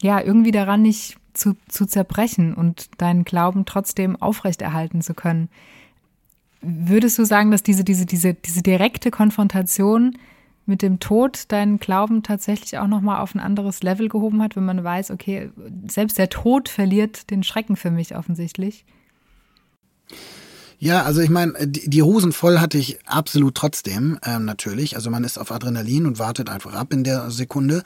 ja, irgendwie daran nicht zu, zu zerbrechen und deinen Glauben trotzdem aufrechterhalten zu können. Würdest du sagen, dass diese, diese, diese, diese direkte Konfrontation mit dem Tod deinen Glauben tatsächlich auch nochmal auf ein anderes Level gehoben hat, wenn man weiß, okay, selbst der Tod verliert den Schrecken für mich offensichtlich? Ja, also ich meine, die, Hosen voll hatte ich absolut trotzdem, ähm, natürlich. Also man ist auf Adrenalin und wartet einfach ab in der Sekunde.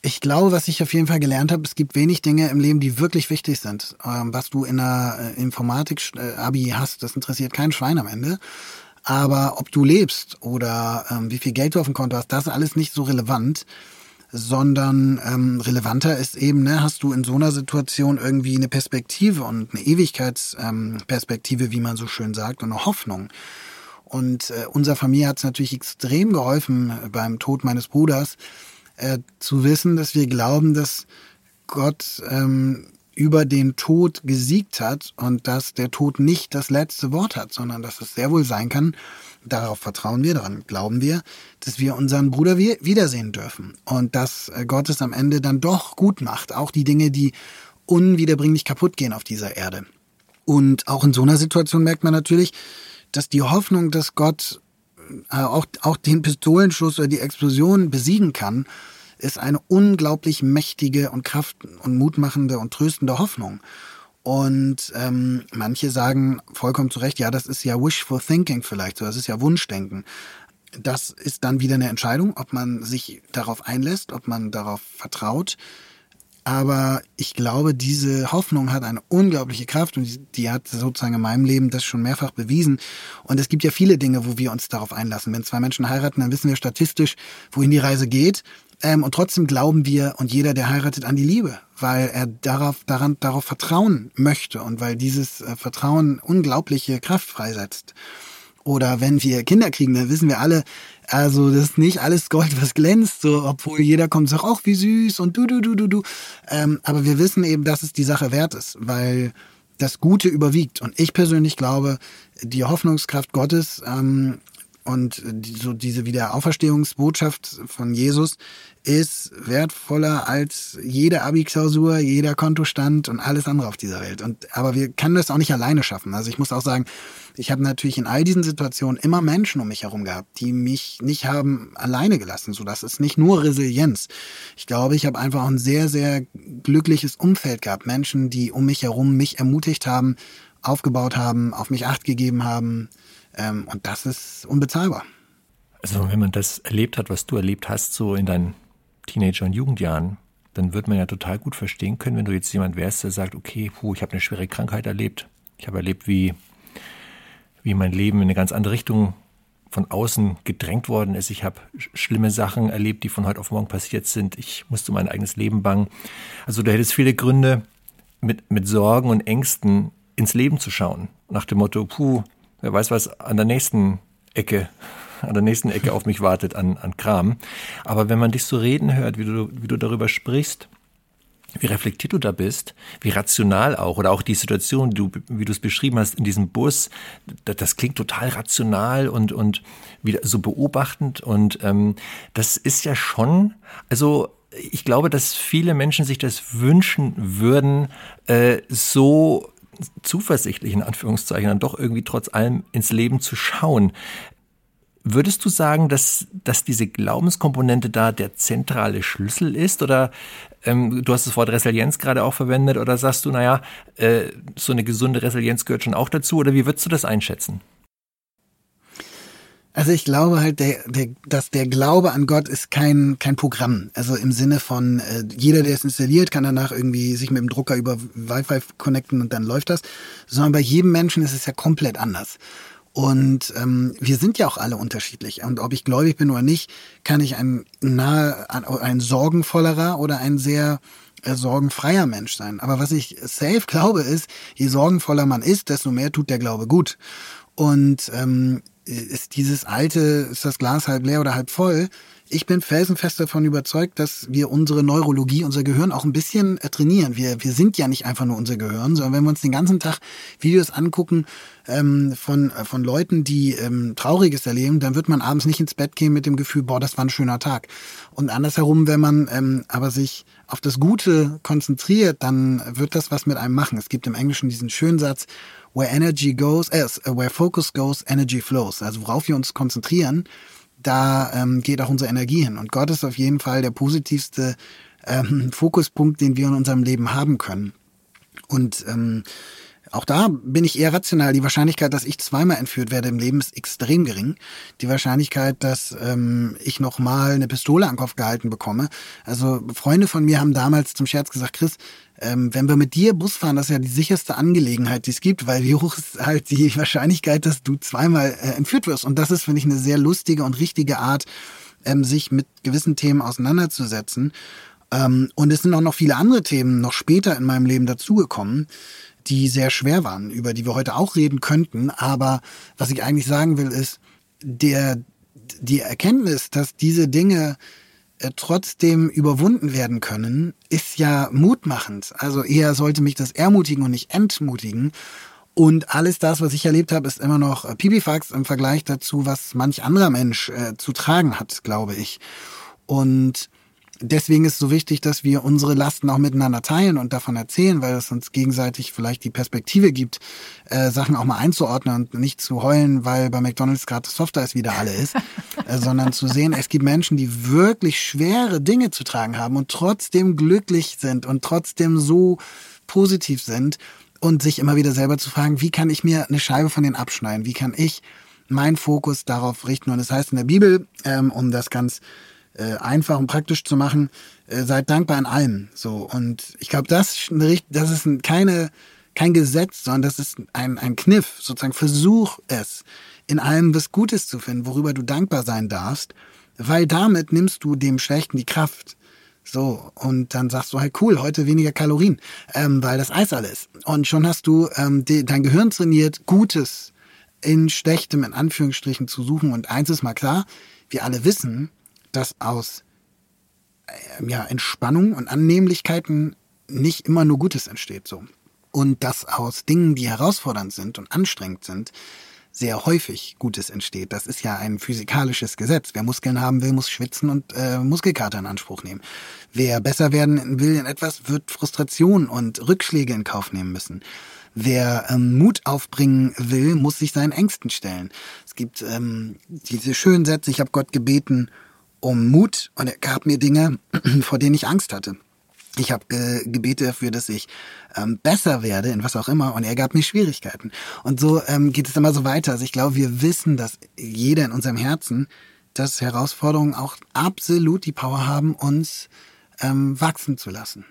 Ich glaube, was ich auf jeden Fall gelernt habe, es gibt wenig Dinge im Leben, die wirklich wichtig sind. Ähm, was du in der äh, Informatik-Abi hast, das interessiert kein Schwein am Ende. Aber ob du lebst oder ähm, wie viel Geld du auf dem Konto hast, das ist alles nicht so relevant, sondern ähm, relevanter ist eben, ne, hast du in so einer Situation irgendwie eine Perspektive und eine Ewigkeitsperspektive, ähm, wie man so schön sagt, und eine Hoffnung. Und äh, unserer Familie hat es natürlich extrem geholfen äh, beim Tod meines Bruders, äh, zu wissen, dass wir glauben, dass Gott ähm, über den Tod gesiegt hat und dass der Tod nicht das letzte Wort hat, sondern dass es sehr wohl sein kann, darauf vertrauen wir, daran glauben wir, dass wir unseren Bruder wi- wiedersehen dürfen und dass äh, Gott es am Ende dann doch gut macht, auch die Dinge, die unwiederbringlich kaputt gehen auf dieser Erde. Und auch in so einer Situation merkt man natürlich, dass die Hoffnung, dass Gott äh, auch, auch den Pistolenschuss oder die Explosion besiegen kann, ist eine unglaublich mächtige und kraft- und mutmachende und tröstende Hoffnung. Und ähm, manche sagen vollkommen zu Recht, ja, das ist ja wishful thinking vielleicht, so, das ist ja Wunschdenken. Das ist dann wieder eine Entscheidung, ob man sich darauf einlässt, ob man darauf vertraut. Aber ich glaube, diese Hoffnung hat eine unglaubliche Kraft und die, die hat sozusagen in meinem Leben das schon mehrfach bewiesen. Und es gibt ja viele Dinge, wo wir uns darauf einlassen. Wenn zwei Menschen heiraten, dann wissen wir statistisch, wohin die Reise geht. Ähm, und trotzdem glauben wir und jeder, der heiratet, an die Liebe, weil er darauf, daran, darauf vertrauen möchte und weil dieses äh, Vertrauen unglaubliche Kraft freisetzt. Oder wenn wir Kinder kriegen, dann wissen wir alle, also das ist nicht alles Gold, was glänzt, so, obwohl jeder kommt und sagt, ach, wie süß und du, du, du, du, du. Ähm, aber wir wissen eben, dass es die Sache wert ist, weil das Gute überwiegt. Und ich persönlich glaube, die Hoffnungskraft Gottes ähm, und die, so diese Wiederauferstehungsbotschaft von Jesus ist wertvoller als jede Abi-Klausur, jeder Kontostand und alles andere auf dieser Welt. Und aber wir können das auch nicht alleine schaffen. Also ich muss auch sagen, ich habe natürlich in all diesen Situationen immer Menschen um mich herum gehabt, die mich nicht haben alleine gelassen. So, das ist nicht nur Resilienz. Ich glaube, ich habe einfach auch ein sehr, sehr glückliches Umfeld gehabt. Menschen, die um mich herum mich ermutigt haben, aufgebaut haben, auf mich acht gegeben haben. Ähm, und das ist unbezahlbar. Also wenn man das erlebt hat, was du erlebt hast, so in deinen Teenager- und Jugendjahren, dann wird man ja total gut verstehen können, wenn du jetzt jemand wärst, der sagt, okay, puh, ich habe eine schwere Krankheit erlebt. Ich habe erlebt, wie, wie mein Leben in eine ganz andere Richtung von außen gedrängt worden ist. Ich habe sch- schlimme Sachen erlebt, die von heute auf morgen passiert sind. Ich musste mein eigenes Leben bangen. Also du hättest viele Gründe, mit, mit Sorgen und Ängsten ins Leben zu schauen. Nach dem Motto, puh, wer weiß, was an der nächsten Ecke, an der nächsten Ecke auf mich wartet an, an Kram. Aber wenn man dich so reden hört, wie du, wie du darüber sprichst, wie reflektiert du da bist, wie rational auch, oder auch die Situation, du, wie du es beschrieben hast in diesem Bus, das, das klingt total rational und, und wieder so beobachtend und ähm, das ist ja schon, also ich glaube, dass viele Menschen sich das wünschen würden, äh, so zuversichtlich in Anführungszeichen dann doch irgendwie trotz allem ins Leben zu schauen. Würdest du sagen, dass, dass diese Glaubenskomponente da der zentrale Schlüssel ist? Oder ähm, du hast das Wort Resilienz gerade auch verwendet, oder sagst du, naja, äh, so eine gesunde Resilienz gehört schon auch dazu? Oder wie würdest du das einschätzen? Also ich glaube halt, der, der, dass der Glaube an Gott ist kein, kein Programm. Also im Sinne von, äh, jeder, der es installiert, kann danach irgendwie sich mit dem Drucker über Wi-Fi connecten und dann läuft das. Sondern bei jedem Menschen ist es ja komplett anders. Und ähm, wir sind ja auch alle unterschiedlich. Und ob ich gläubig bin oder nicht, kann ich ein nahe, ein sorgenvollerer oder ein sehr äh, sorgenfreier Mensch sein. Aber was ich safe glaube ist, je sorgenvoller man ist, desto mehr tut der Glaube gut. Und ähm, ist dieses alte, ist das Glas halb leer oder halb voll? Ich bin felsenfest davon überzeugt, dass wir unsere Neurologie, unser Gehirn auch ein bisschen äh, trainieren. Wir, wir sind ja nicht einfach nur unser Gehirn, sondern wenn wir uns den ganzen Tag Videos angucken ähm, von, äh, von Leuten, die ähm, Trauriges erleben, dann wird man abends nicht ins Bett gehen mit dem Gefühl, boah, das war ein schöner Tag. Und andersherum, wenn man ähm, aber sich auf das Gute konzentriert, dann wird das was mit einem machen. Es gibt im Englischen diesen schönen Satz, where energy goes, äh, where focus goes, energy flows. Also worauf wir uns konzentrieren, da ähm, geht auch unsere Energie hin. Und Gott ist auf jeden Fall der positivste ähm, Fokuspunkt, den wir in unserem Leben haben können. Und ähm, auch da bin ich eher rational. Die Wahrscheinlichkeit, dass ich zweimal entführt werde im Leben, ist extrem gering. Die Wahrscheinlichkeit, dass ähm, ich nochmal eine Pistole an den Kopf gehalten bekomme. Also Freunde von mir haben damals zum Scherz gesagt, Chris, ähm, wenn wir mit dir Bus fahren, das ist ja die sicherste Angelegenheit, die es gibt, weil wie hoch ist halt die <laughs> Wahrscheinlichkeit, dass du zweimal äh, entführt wirst. Und das ist, finde ich, eine sehr lustige und richtige Art, ähm, sich mit gewissen Themen auseinanderzusetzen. Ähm, und es sind auch noch viele andere Themen noch später in meinem Leben dazugekommen die sehr schwer waren, über die wir heute auch reden könnten. Aber was ich eigentlich sagen will, ist, der, die Erkenntnis, dass diese Dinge trotzdem überwunden werden können, ist ja mutmachend. Also eher sollte mich das ermutigen und nicht entmutigen. Und alles das, was ich erlebt habe, ist immer noch Pipifax im Vergleich dazu, was manch anderer Mensch äh, zu tragen hat, glaube ich. Und deswegen ist es so wichtig, dass wir unsere Lasten auch miteinander teilen und davon erzählen, weil es uns gegenseitig vielleicht die Perspektive gibt, äh, Sachen auch mal einzuordnen und nicht zu heulen, weil bei McDonalds gerade Software wieder alle ist, <laughs> äh, sondern zu sehen, es gibt Menschen, die wirklich schwere Dinge zu tragen haben und trotzdem glücklich sind und trotzdem so positiv sind und sich immer wieder selber zu fragen, wie kann ich mir eine Scheibe von denen abschneiden? Wie kann ich meinen Fokus darauf richten? Und es das heißt in der Bibel, ähm, um das ganz äh, einfach und praktisch zu machen, äh, seid dankbar in allem. So und ich glaube, das, das ist keine kein Gesetz, sondern das ist ein, ein Kniff. Sozusagen versuch es, in allem was Gutes zu finden, worüber du dankbar sein darfst, weil damit nimmst du dem Schlechten die Kraft. So, und dann sagst du halt, cool, heute weniger Kalorien, ähm, weil das Eis alles. Und schon hast du ähm, die, dein Gehirn trainiert, Gutes in Schlechtem, in Anführungsstrichen, zu suchen. Und eins ist mal klar, wir alle wissen, dass aus äh, ja, Entspannung und Annehmlichkeiten nicht immer nur Gutes entsteht. So. Und dass aus Dingen, die herausfordernd sind und anstrengend sind, sehr häufig Gutes entsteht. Das ist ja ein physikalisches Gesetz. Wer Muskeln haben will, muss schwitzen und äh, Muskelkater in Anspruch nehmen. Wer besser werden will in etwas, wird Frustration und Rückschläge in Kauf nehmen müssen. Wer ähm, Mut aufbringen will, muss sich seinen Ängsten stellen. Es gibt ähm, diese schönen Sätze, ich habe Gott gebeten, um Mut und er gab mir Dinge, <clears throat> vor denen ich Angst hatte. Ich habe ge Gebete dafür, dass ich ähm, besser werde in was auch immer und er gab mir Schwierigkeiten. Und so ähm, geht es immer so weiter. Also ich glaube, wir wissen, dass jeder in unserem Herzen, dass Herausforderungen auch absolut die Power haben, uns ähm, wachsen zu lassen.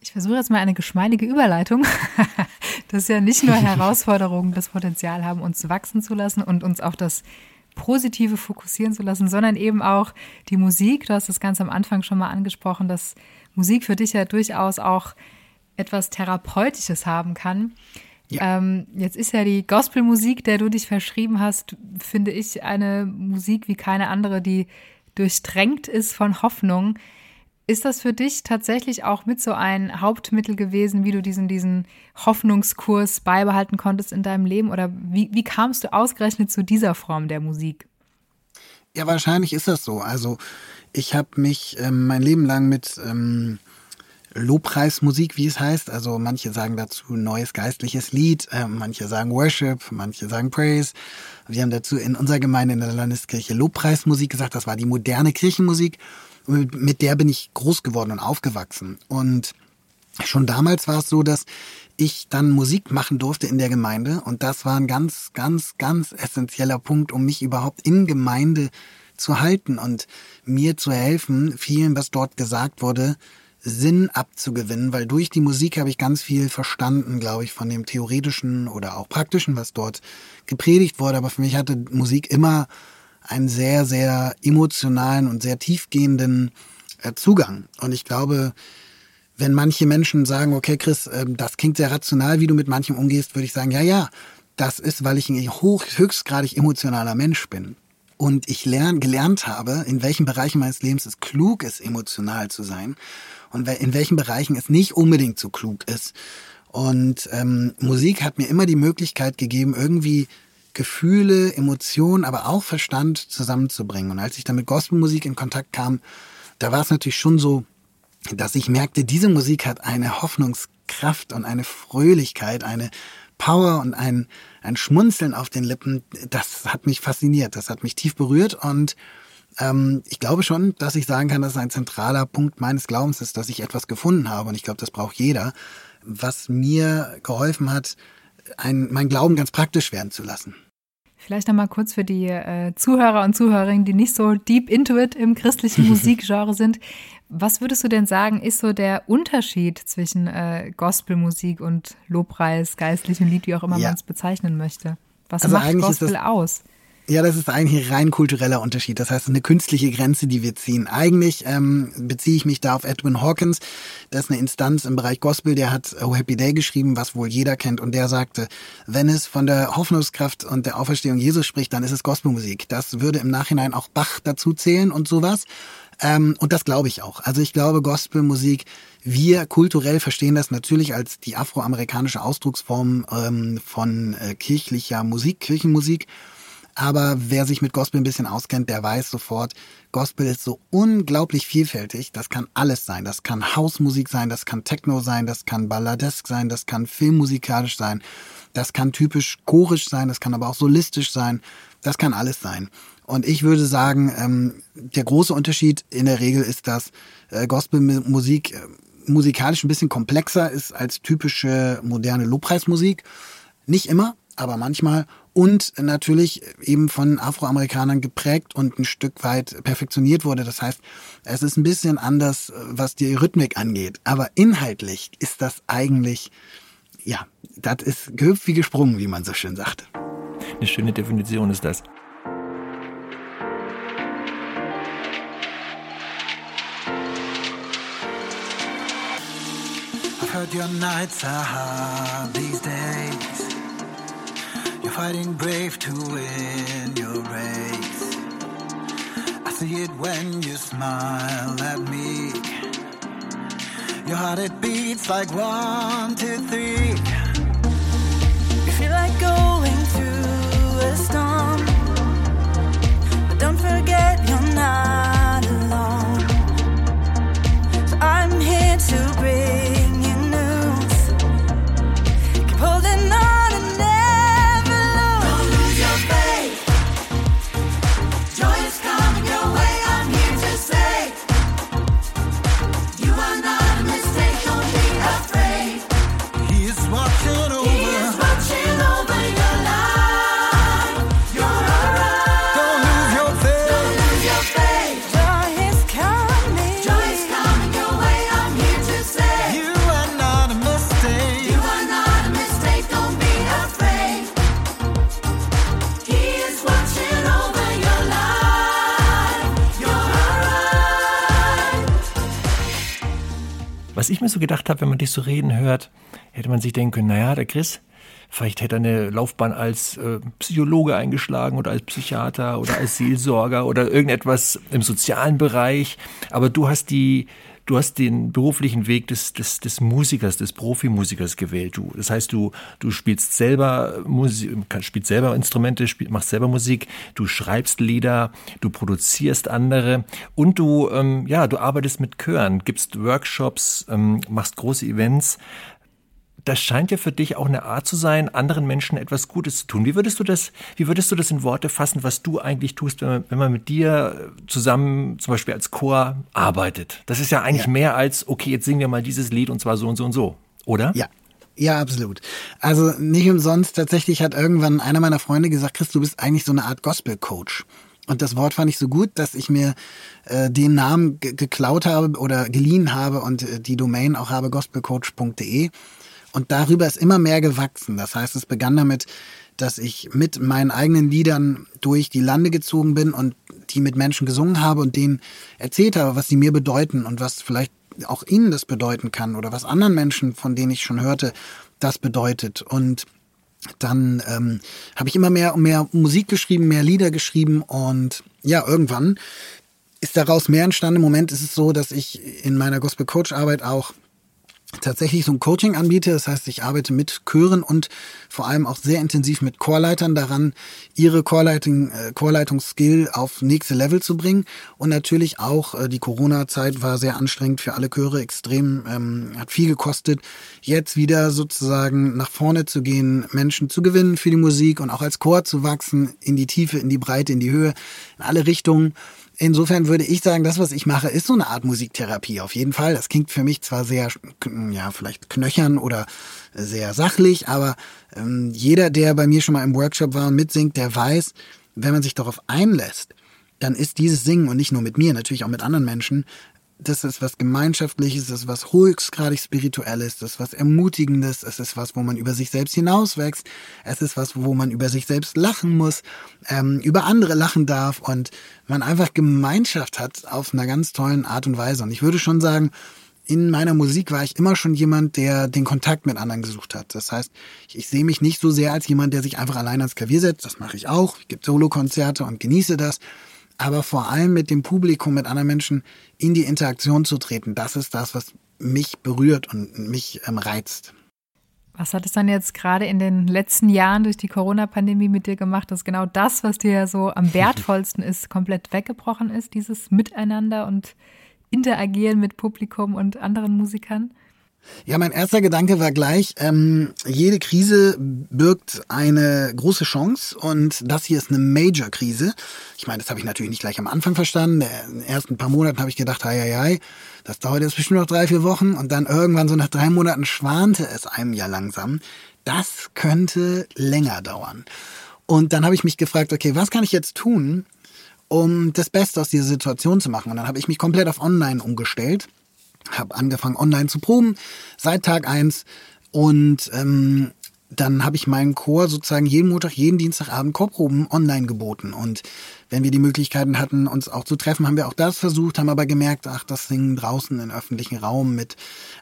Ich versuche jetzt mal eine geschmeidige Überleitung, <laughs> dass ja nicht nur <laughs> Herausforderungen das Potenzial haben, uns wachsen zu lassen und uns auch das Positive fokussieren zu lassen, sondern eben auch die Musik. Du hast das ganz am Anfang schon mal angesprochen, dass Musik für dich ja durchaus auch etwas Therapeutisches haben kann. Ja. Ähm, jetzt ist ja die Gospelmusik, der du dich verschrieben hast, finde ich eine Musik wie keine andere, die durchdrängt ist von Hoffnung. Ist das für dich tatsächlich auch mit so ein Hauptmittel gewesen, wie du diesen, diesen Hoffnungskurs beibehalten konntest in deinem Leben? Oder wie, wie kamst du ausgerechnet zu dieser Form der Musik? Ja, wahrscheinlich ist das so. Also ich habe mich ähm, mein Leben lang mit ähm, Lobpreismusik, wie es heißt, also manche sagen dazu neues geistliches Lied, äh, manche sagen Worship, manche sagen Praise. Wir haben dazu in unserer Gemeinde in der Landeskirche Lobpreismusik gesagt, das war die moderne Kirchenmusik mit der bin ich groß geworden und aufgewachsen. Und schon damals war es so, dass ich dann Musik machen durfte in der Gemeinde und das war ein ganz, ganz, ganz essentieller Punkt, um mich überhaupt in Gemeinde zu halten und mir zu helfen, vielen, was dort gesagt wurde, Sinn abzugewinnen, weil durch die Musik habe ich ganz viel verstanden, glaube ich, von dem theoretischen oder auch praktischen, was dort gepredigt wurde. Aber für mich hatte Musik immer einen sehr, sehr emotionalen und sehr tiefgehenden äh, Zugang. Und ich glaube, wenn manche Menschen sagen, okay, Chris, äh, das klingt sehr rational, wie du mit manchem umgehst, würde ich sagen, ja, ja, das ist, weil ich ein hoch, höchstgradig emotionaler Mensch bin. Und ich lern, gelernt habe, in welchen Bereichen meines Lebens es klug ist, emotional zu sein und in welchen Bereichen es nicht unbedingt so klug ist. Und ähm, Musik hat mir immer die Möglichkeit gegeben, irgendwie Gefühle, Emotionen, aber auch Verstand zusammenzubringen. Und als ich dann mit Gospelmusik in Kontakt kam, da war es natürlich schon so, dass ich merkte, diese Musik hat eine Hoffnungskraft und eine Fröhlichkeit, eine Power und ein, ein Schmunzeln auf den Lippen. Das hat mich fasziniert, das hat mich tief berührt und ähm, ich glaube schon, dass ich sagen kann, dass es ein zentraler Punkt meines Glaubens ist, dass ich etwas gefunden habe und ich glaube, das braucht jeder, was mir geholfen hat, ein, mein Glauben ganz praktisch werden zu lassen. Vielleicht nochmal kurz für die äh, Zuhörer und Zuhörerinnen, die nicht so deep into it im christlichen <laughs> Musikgenre sind. Was würdest du denn sagen, ist so der Unterschied zwischen äh, Gospelmusik und Lobpreis, geistlichem Lied, wie auch immer Ja. man es bezeichnen möchte? Was Also macht Gospel das- aus? Ja, das ist eigentlich ein rein kultureller Unterschied. Das heißt, eine künstliche Grenze, die wir ziehen. Eigentlich ähm, beziehe ich mich da auf Edwin Hawkins. Das ist eine Instanz im Bereich Gospel, der hat Oh Happy Day geschrieben, was wohl jeder kennt. Und der sagte, wenn es von der Hoffnungskraft und der Auferstehung Jesus spricht, dann ist es Gospelmusik. Das würde im Nachhinein auch Bach dazu zählen und sowas. Ähm, und das glaube ich auch. Also ich glaube, Gospelmusik, wir kulturell verstehen das natürlich als die afroamerikanische Ausdrucksform ähm, von äh, kirchlicher Musik, Kirchenmusik. Aber wer sich mit Gospel ein bisschen auskennt, der weiß sofort, Gospel ist so unglaublich vielfältig. Das kann alles sein. Das kann Hausmusik sein, das kann Techno sein, das kann Balladesk sein, das kann filmmusikalisch sein, das kann typisch chorisch sein, das kann aber auch solistisch sein. Das kann alles sein. Und ich würde sagen, ähm, der große Unterschied in der Regel ist, dass äh, Gospelmusik äh, musikalisch ein bisschen komplexer ist als typische moderne Lobpreismusik. Nicht immer, aber manchmal. Und natürlich eben von Afroamerikanern geprägt und ein Stück weit perfektioniert wurde. Das heißt, es ist ein bisschen anders, was die Rhythmik angeht. Aber inhaltlich ist das eigentlich, ja, das ist gehüpft wie gesprungen, wie man so schön sagt. Eine schöne Definition ist das. I've heard your nights are hard these days. You're fighting brave to win your race. I see it when you smile at me. Your heart it beats like one, two, three. You feel like going through a storm. Ich mir so gedacht habe, wenn man dich so reden hört, hätte man sich denken können, naja, der Chris, vielleicht hätte er eine Laufbahn als äh, Psychologe eingeschlagen oder als Psychiater oder als Seelsorger oder irgendetwas im sozialen Bereich. Aber du hast die, du hast den beruflichen Weg des, des, des Musikers, des Profimusikers gewählt. Du, das heißt, du, du spielst selber Musik, spielst selber Instrumente, spiel, machst selber Musik, du schreibst Lieder, du produzierst andere und du, ähm, ja, du arbeitest mit Chören, gibst Workshops, ähm, machst große Events. Das scheint ja für dich auch eine Art zu sein, anderen Menschen etwas Gutes zu tun. Wie würdest du das, wie würdest du das in Worte fassen, was du eigentlich tust, wenn man, wenn man mit dir zusammen zum Beispiel als Chor arbeitet? Das ist ja eigentlich ja. mehr als, okay, jetzt singen wir mal dieses Lied und zwar so und so und so, oder? Ja, ja, absolut. Also nicht umsonst, tatsächlich hat irgendwann einer meiner Freunde gesagt, Chris, du bist eigentlich so eine Art Gospel-Coach. Und das Wort fand ich so gut, dass ich mir äh, den Namen geklaut habe oder geliehen habe und äh, die Domain auch habe, gospelcoach.de. Und darüber ist immer mehr gewachsen. Das heißt, es begann damit, dass ich mit meinen eigenen Liedern durch die Lande gezogen bin und die mit Menschen gesungen habe und denen erzählt habe, was sie mir bedeuten und was vielleicht auch ihnen das bedeuten kann oder was anderen Menschen, von denen ich schon hörte, das bedeutet. Und dann ähm, habe ich immer mehr und mehr Musik geschrieben, mehr Lieder geschrieben und ja, irgendwann ist daraus mehr entstanden. Im Moment ist es so, dass ich in meiner Gospel Coach Arbeit auch tatsächlich so ein Coaching anbiete. Das heißt, ich arbeite mit Chören und vor allem auch sehr intensiv mit Chorleitern daran, ihre Chorleitung, äh, Chorleitungsskill auf nächste Level zu bringen. Und natürlich auch äh, die Corona-Zeit war sehr anstrengend für alle Chöre, extrem, ähm, hat viel gekostet. Jetzt wieder sozusagen nach vorne zu gehen, Menschen zu gewinnen für die Musik und auch als Chor zu wachsen, in die Tiefe, in die Breite, in die Höhe, in alle Richtungen. Insofern würde ich sagen, das, was ich mache, ist so eine Art Musiktherapie. Auf jeden Fall. Das klingt für mich zwar sehr, ja, vielleicht knöchern oder sehr sachlich, aber ähm, jeder, der bei mir schon mal im Workshop war und mitsingt, der weiß, wenn man sich darauf einlässt, dann ist dieses Singen und nicht nur mit mir, natürlich auch mit anderen Menschen, das ist was Gemeinschaftliches, das ist was höchstgradig Spirituelles, das ist was Ermutigendes, es ist was, wo man über sich selbst hinauswächst, es ist was, wo man über sich selbst lachen muss, ähm, über andere lachen darf und man einfach Gemeinschaft hat auf einer ganz tollen Art und Weise. Und ich würde schon sagen, in meiner Musik war ich immer schon jemand, der den Kontakt mit anderen gesucht hat. Das heißt, ich, ich sehe mich nicht so sehr als jemand, der sich einfach allein ans Klavier setzt. Das mache ich auch. Ich gebe Solokonzerte und genieße das aber vor allem mit dem Publikum, mit anderen Menschen in die Interaktion zu treten, das ist das, was mich berührt und mich ähm, reizt. Was hat es dann jetzt gerade in den letzten Jahren durch die Corona-Pandemie mit dir gemacht, dass genau das, was dir so am <laughs> wertvollsten ist, komplett weggebrochen ist, dieses Miteinander und Interagieren mit Publikum und anderen Musikern? Ja, mein erster Gedanke war gleich, ähm, jede Krise birgt eine große Chance und das hier ist eine Major-Krise. Ich meine, das habe ich natürlich nicht gleich am Anfang verstanden. In den ersten paar Monaten habe ich gedacht, hei, hei, hei, das dauert jetzt bestimmt noch drei, vier Wochen und dann irgendwann so nach drei Monaten schwante es einem ja langsam. Das könnte länger dauern. Und dann habe ich mich gefragt, okay, was kann ich jetzt tun, um das Beste aus dieser Situation zu machen? Und dann habe ich mich komplett auf Online umgestellt habe angefangen online zu proben seit Tag eins und ähm, dann habe ich meinen Chor sozusagen jeden Montag, jeden Dienstagabend Chorproben online geboten. Und wenn wir die Möglichkeiten hatten, uns auch zu treffen, haben wir auch das versucht, haben aber gemerkt, ach, das Singen draußen im öffentlichen Raum mit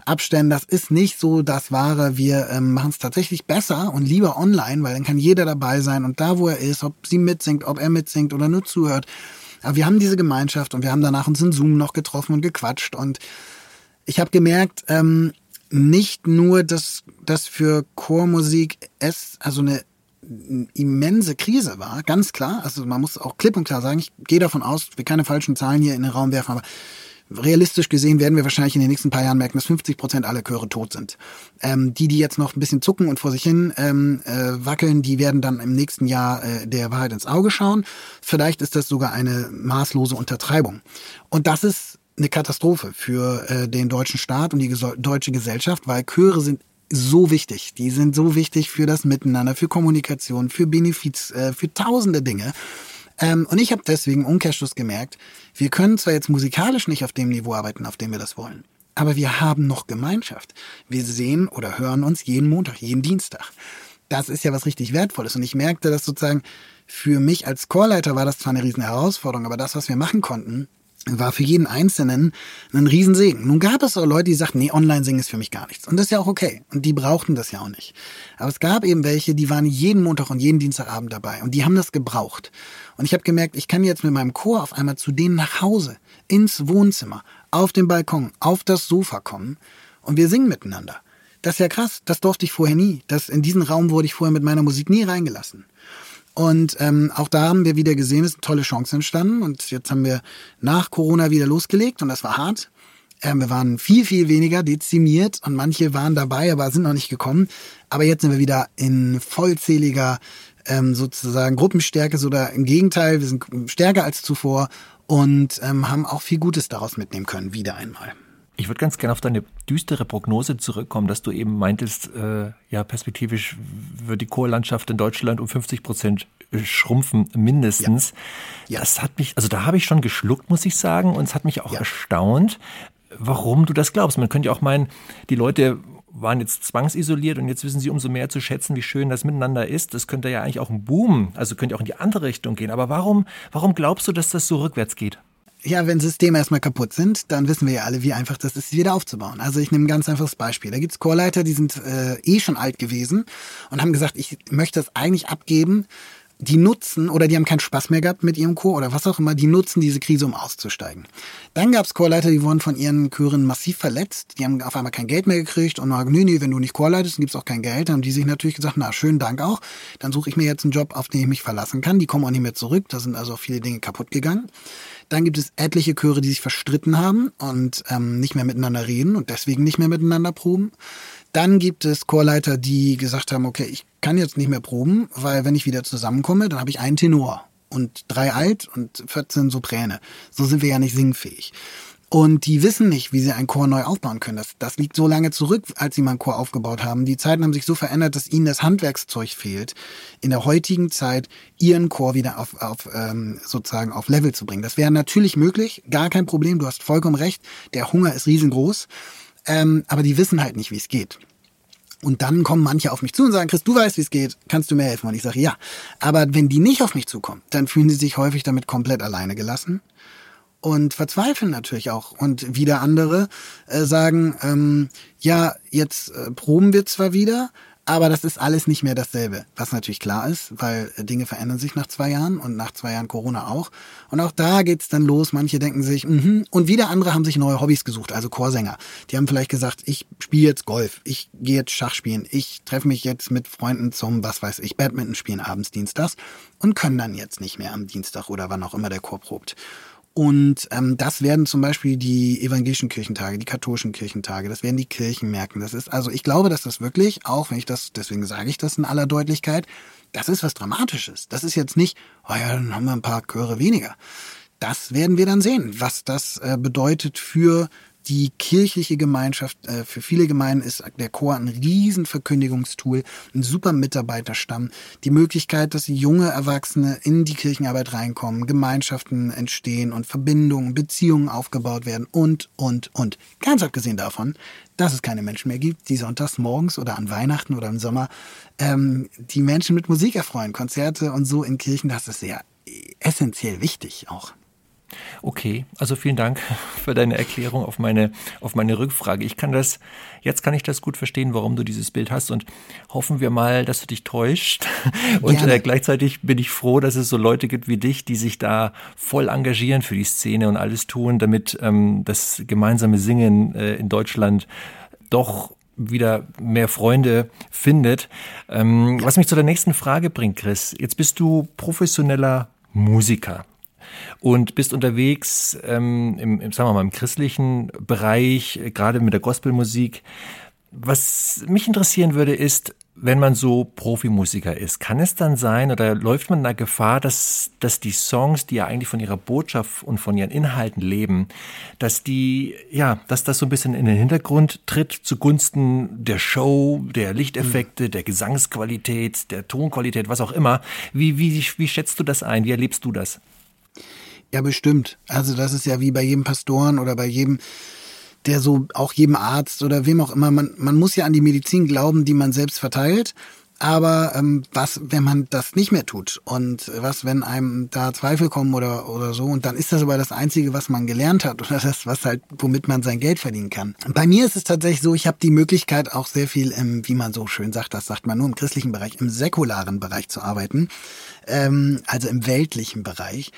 Abständen, das ist nicht so das Wahre. Wir ähm, machen es tatsächlich besser und lieber online, weil dann kann jeder dabei sein und da, wo er ist, ob sie mitsingt, ob er mitsingt oder nur zuhört. Aber wir haben diese Gemeinschaft und wir haben danach uns in Zoom noch getroffen und gequatscht und ich habe gemerkt, ähm, nicht nur, dass das für Chormusik es also eine immense Krise war, ganz klar. Also man muss auch klipp und klar sagen, ich gehe davon aus, wir keine falschen Zahlen hier in den Raum werfen, aber realistisch gesehen werden wir wahrscheinlich in den nächsten paar Jahren merken, dass 50 Prozent aller Chöre tot sind. Ähm, die, die jetzt noch ein bisschen zucken und vor sich hin ähm, äh, wackeln, die werden dann im nächsten Jahr äh, der Wahrheit ins Auge schauen. Vielleicht ist das sogar eine maßlose Untertreibung. Und das ist eine Katastrophe für äh, den deutschen Staat und die deutsche Gesellschaft, weil Chöre sind so wichtig. Die sind so wichtig für das Miteinander, für Kommunikation, für Benefiz, äh, für tausende Dinge. Ähm, und ich habe deswegen Umkehrschluss gemerkt, wir können zwar jetzt musikalisch nicht auf dem Niveau arbeiten, auf dem wir das wollen, aber wir haben noch Gemeinschaft. Wir sehen oder hören uns jeden Montag, jeden Dienstag. Das ist ja was richtig Wertvolles. Und ich merkte, dass sozusagen für mich als Chorleiter war das zwar eine riesen Herausforderung, aber das, was wir machen konnten, war für jeden Einzelnen ein Riesensegen. Nun gab es auch Leute, die sagten, nee, online singen ist für mich gar nichts. Und das ist ja auch okay. Und die brauchten das ja auch nicht. Aber es gab eben welche, die waren jeden Montag und jeden Dienstagabend dabei. Und die haben das gebraucht. Und ich habe gemerkt, ich kann jetzt mit meinem Chor auf einmal zu denen nach Hause, ins Wohnzimmer, auf den Balkon, auf das Sofa kommen. Und wir singen miteinander. Das ist ja krass. Das durfte ich vorher nie. Das, in diesen Raum wurde ich vorher mit meiner Musik nie reingelassen. Und ähm, auch da haben wir wieder gesehen, es ist eine tolle Chance entstanden. Und jetzt haben wir nach Corona wieder losgelegt und das war hart. Ähm, wir waren viel, viel weniger dezimiert und manche waren dabei, aber sind noch nicht gekommen. Aber jetzt sind wir wieder in vollzähliger ähm, sozusagen Gruppenstärke, oder im Gegenteil, wir sind stärker als zuvor und ähm, haben auch viel Gutes daraus mitnehmen können, wieder einmal. Ich würde ganz gerne auf deine düstere Prognose zurückkommen, dass du eben meintest, äh, ja, perspektivisch wird die Chorlandschaft in Deutschland um 50 Prozent schrumpfen, mindestens. Ja. Ja. Das hat mich, also da habe ich schon geschluckt, muss ich sagen, und es hat mich auch ja. erstaunt, warum du das glaubst. Man könnte ja auch meinen, die Leute waren jetzt zwangsisoliert und jetzt wissen sie umso mehr zu schätzen, wie schön das miteinander ist. Das könnte ja eigentlich auch ein Boom, also könnte auch in die andere Richtung gehen. Aber warum, warum glaubst du, dass das so rückwärts geht? Ja, wenn Systeme erstmal kaputt sind, dann wissen wir ja alle, wie einfach das ist, sie wieder aufzubauen. Also ich nehme ein ganz einfaches Beispiel. Da gibt's Chorleiter, die sind äh, eh schon alt gewesen und haben gesagt, ich möchte das eigentlich abgeben die nutzen oder die haben keinen Spaß mehr gehabt mit ihrem Chor oder was auch immer, die nutzen diese Krise, um auszusteigen. Dann gab es Chorleiter, die wurden von ihren Chören massiv verletzt, die haben auf einmal kein Geld mehr gekriegt und sagen, nee, nee, wenn du nicht Chor leitest, dann gibt's auch kein Geld. Dann haben die sich natürlich gesagt, na, schönen Dank auch, dann suche ich mir jetzt einen Job, auf den ich mich verlassen kann. Die kommen auch nicht mehr zurück, da sind also viele Dinge kaputt gegangen. Dann gibt es etliche Chöre, die sich verstritten haben und ähm, nicht mehr miteinander reden und deswegen nicht mehr miteinander proben. Dann gibt es Chorleiter, die gesagt haben, okay, ich kann jetzt nicht mehr proben, weil wenn ich wieder zusammenkomme, dann habe ich einen Tenor und drei Alt und 14 Sopräne. So sind wir ja nicht singfähig. Und die wissen nicht, wie sie einen Chor neu aufbauen können. Das, das liegt so lange zurück, als sie mal einen Chor aufgebaut haben. Die Zeiten haben sich so verändert, dass ihnen das Handwerkszeug fehlt, in der heutigen Zeit ihren Chor wieder auf, auf ähm, sozusagen auf Level zu bringen. Das wäre natürlich möglich, gar kein Problem. Du hast vollkommen recht. Der Hunger ist riesengroß ähm, aber die wissen halt nicht, wie es geht. Und dann kommen manche auf mich zu und sagen, Chris, du weißt, wie es geht, kannst du mir helfen? Und ich sage, ja. Aber wenn die nicht auf mich zukommen, dann fühlen sie sich häufig damit komplett alleine gelassen und verzweifeln natürlich auch. Und wieder andere äh, sagen, ähm, ja, jetzt äh, proben wir zwar wieder, aber das ist alles nicht mehr dasselbe, was natürlich klar ist, weil Dinge verändern sich nach zwei Jahren und nach zwei Jahren Corona auch. Und auch da geht's dann los. Manche denken sich, mhm. und wieder andere haben sich neue Hobbys gesucht, also Chorsänger. Die haben vielleicht gesagt, ich spiele jetzt Golf, ich gehe jetzt Schach spielen, ich treffe mich jetzt mit Freunden zum, was weiß ich, Badminton spielen abends, dienstags und können dann jetzt nicht mehr am Dienstag oder wann auch immer der Chor probt. Und ähm, das werden zum Beispiel die evangelischen Kirchentage, die katholischen Kirchentage, das werden die Kirchen merken. Das ist also, ich glaube, dass das wirklich, auch wenn ich das, deswegen sage ich das in aller Deutlichkeit, das ist was Dramatisches. Das ist jetzt nicht, oh ja, dann haben wir ein paar Chöre weniger. Das werden wir dann sehen, was das äh, bedeutet für die kirchliche Gemeinschaft, äh, für viele Gemeinden ist der Chor ein Riesenverkündigungstool, ein super Mitarbeiterstamm, die Möglichkeit, dass junge Erwachsene in die Kirchenarbeit reinkommen, Gemeinschaften entstehen und Verbindungen, Beziehungen aufgebaut werden und, und, und. Ganz abgesehen davon, dass es keine Menschen mehr gibt, die sonntags morgens oder an Weihnachten oder im Sommer ähm, die Menschen mit Musik erfreuen, Konzerte und so in Kirchen, das ist sehr essentiell wichtig auch. Okay, also vielen Dank <laughs> für deine Erklärung auf meine, auf meine Rückfrage. Ich kann das, jetzt kann ich das gut verstehen, warum du dieses Bild hast und hoffen wir mal, dass du dich täuscht. <laughs> Und äh, gleichzeitig bin ich froh, dass es so Leute gibt wie dich, die sich da voll engagieren für die Szene und alles tun, damit ähm, das gemeinsame Singen äh, in Deutschland doch wieder mehr Freunde findet. Ähm, was mich zu der nächsten Frage bringt, Chris. Jetzt bist du professioneller Musiker und bist unterwegs ähm, im, im, sagen wir mal, im christlichen Bereich, gerade mit der Gospelmusik. Was mich interessieren würde, ist, wenn man so Profimusiker ist, kann es dann sein oder läuft man da Gefahr, dass, dass die Songs, die ja eigentlich von ihrer Botschaft und von ihren Inhalten leben, dass die, ja, dass das so ein bisschen in den Hintergrund tritt zugunsten der Show, der Lichteffekte, der Gesangsqualität, der Tonqualität, was auch immer. Wie, wie, wie schätzt du das ein? Wie erlebst du das? Ja, bestimmt. Also das ist ja wie bei jedem Pastoren oder bei jedem, der so, auch jedem Arzt oder wem auch immer. Man, man muss ja an die Medizin glauben, die man selbst verteilt. Aber ähm, was, wenn man das nicht mehr tut und was, wenn einem da Zweifel kommen oder oder so und dann ist das aber das Einzige, was man gelernt hat oder das, was halt, womit man sein Geld verdienen kann. Bei mir ist es tatsächlich so, ich habe die Möglichkeit auch sehr viel im, wie man so schön sagt, das sagt man nur im christlichen Bereich, im säkularen Bereich zu arbeiten, ähm, also im weltlichen Bereich.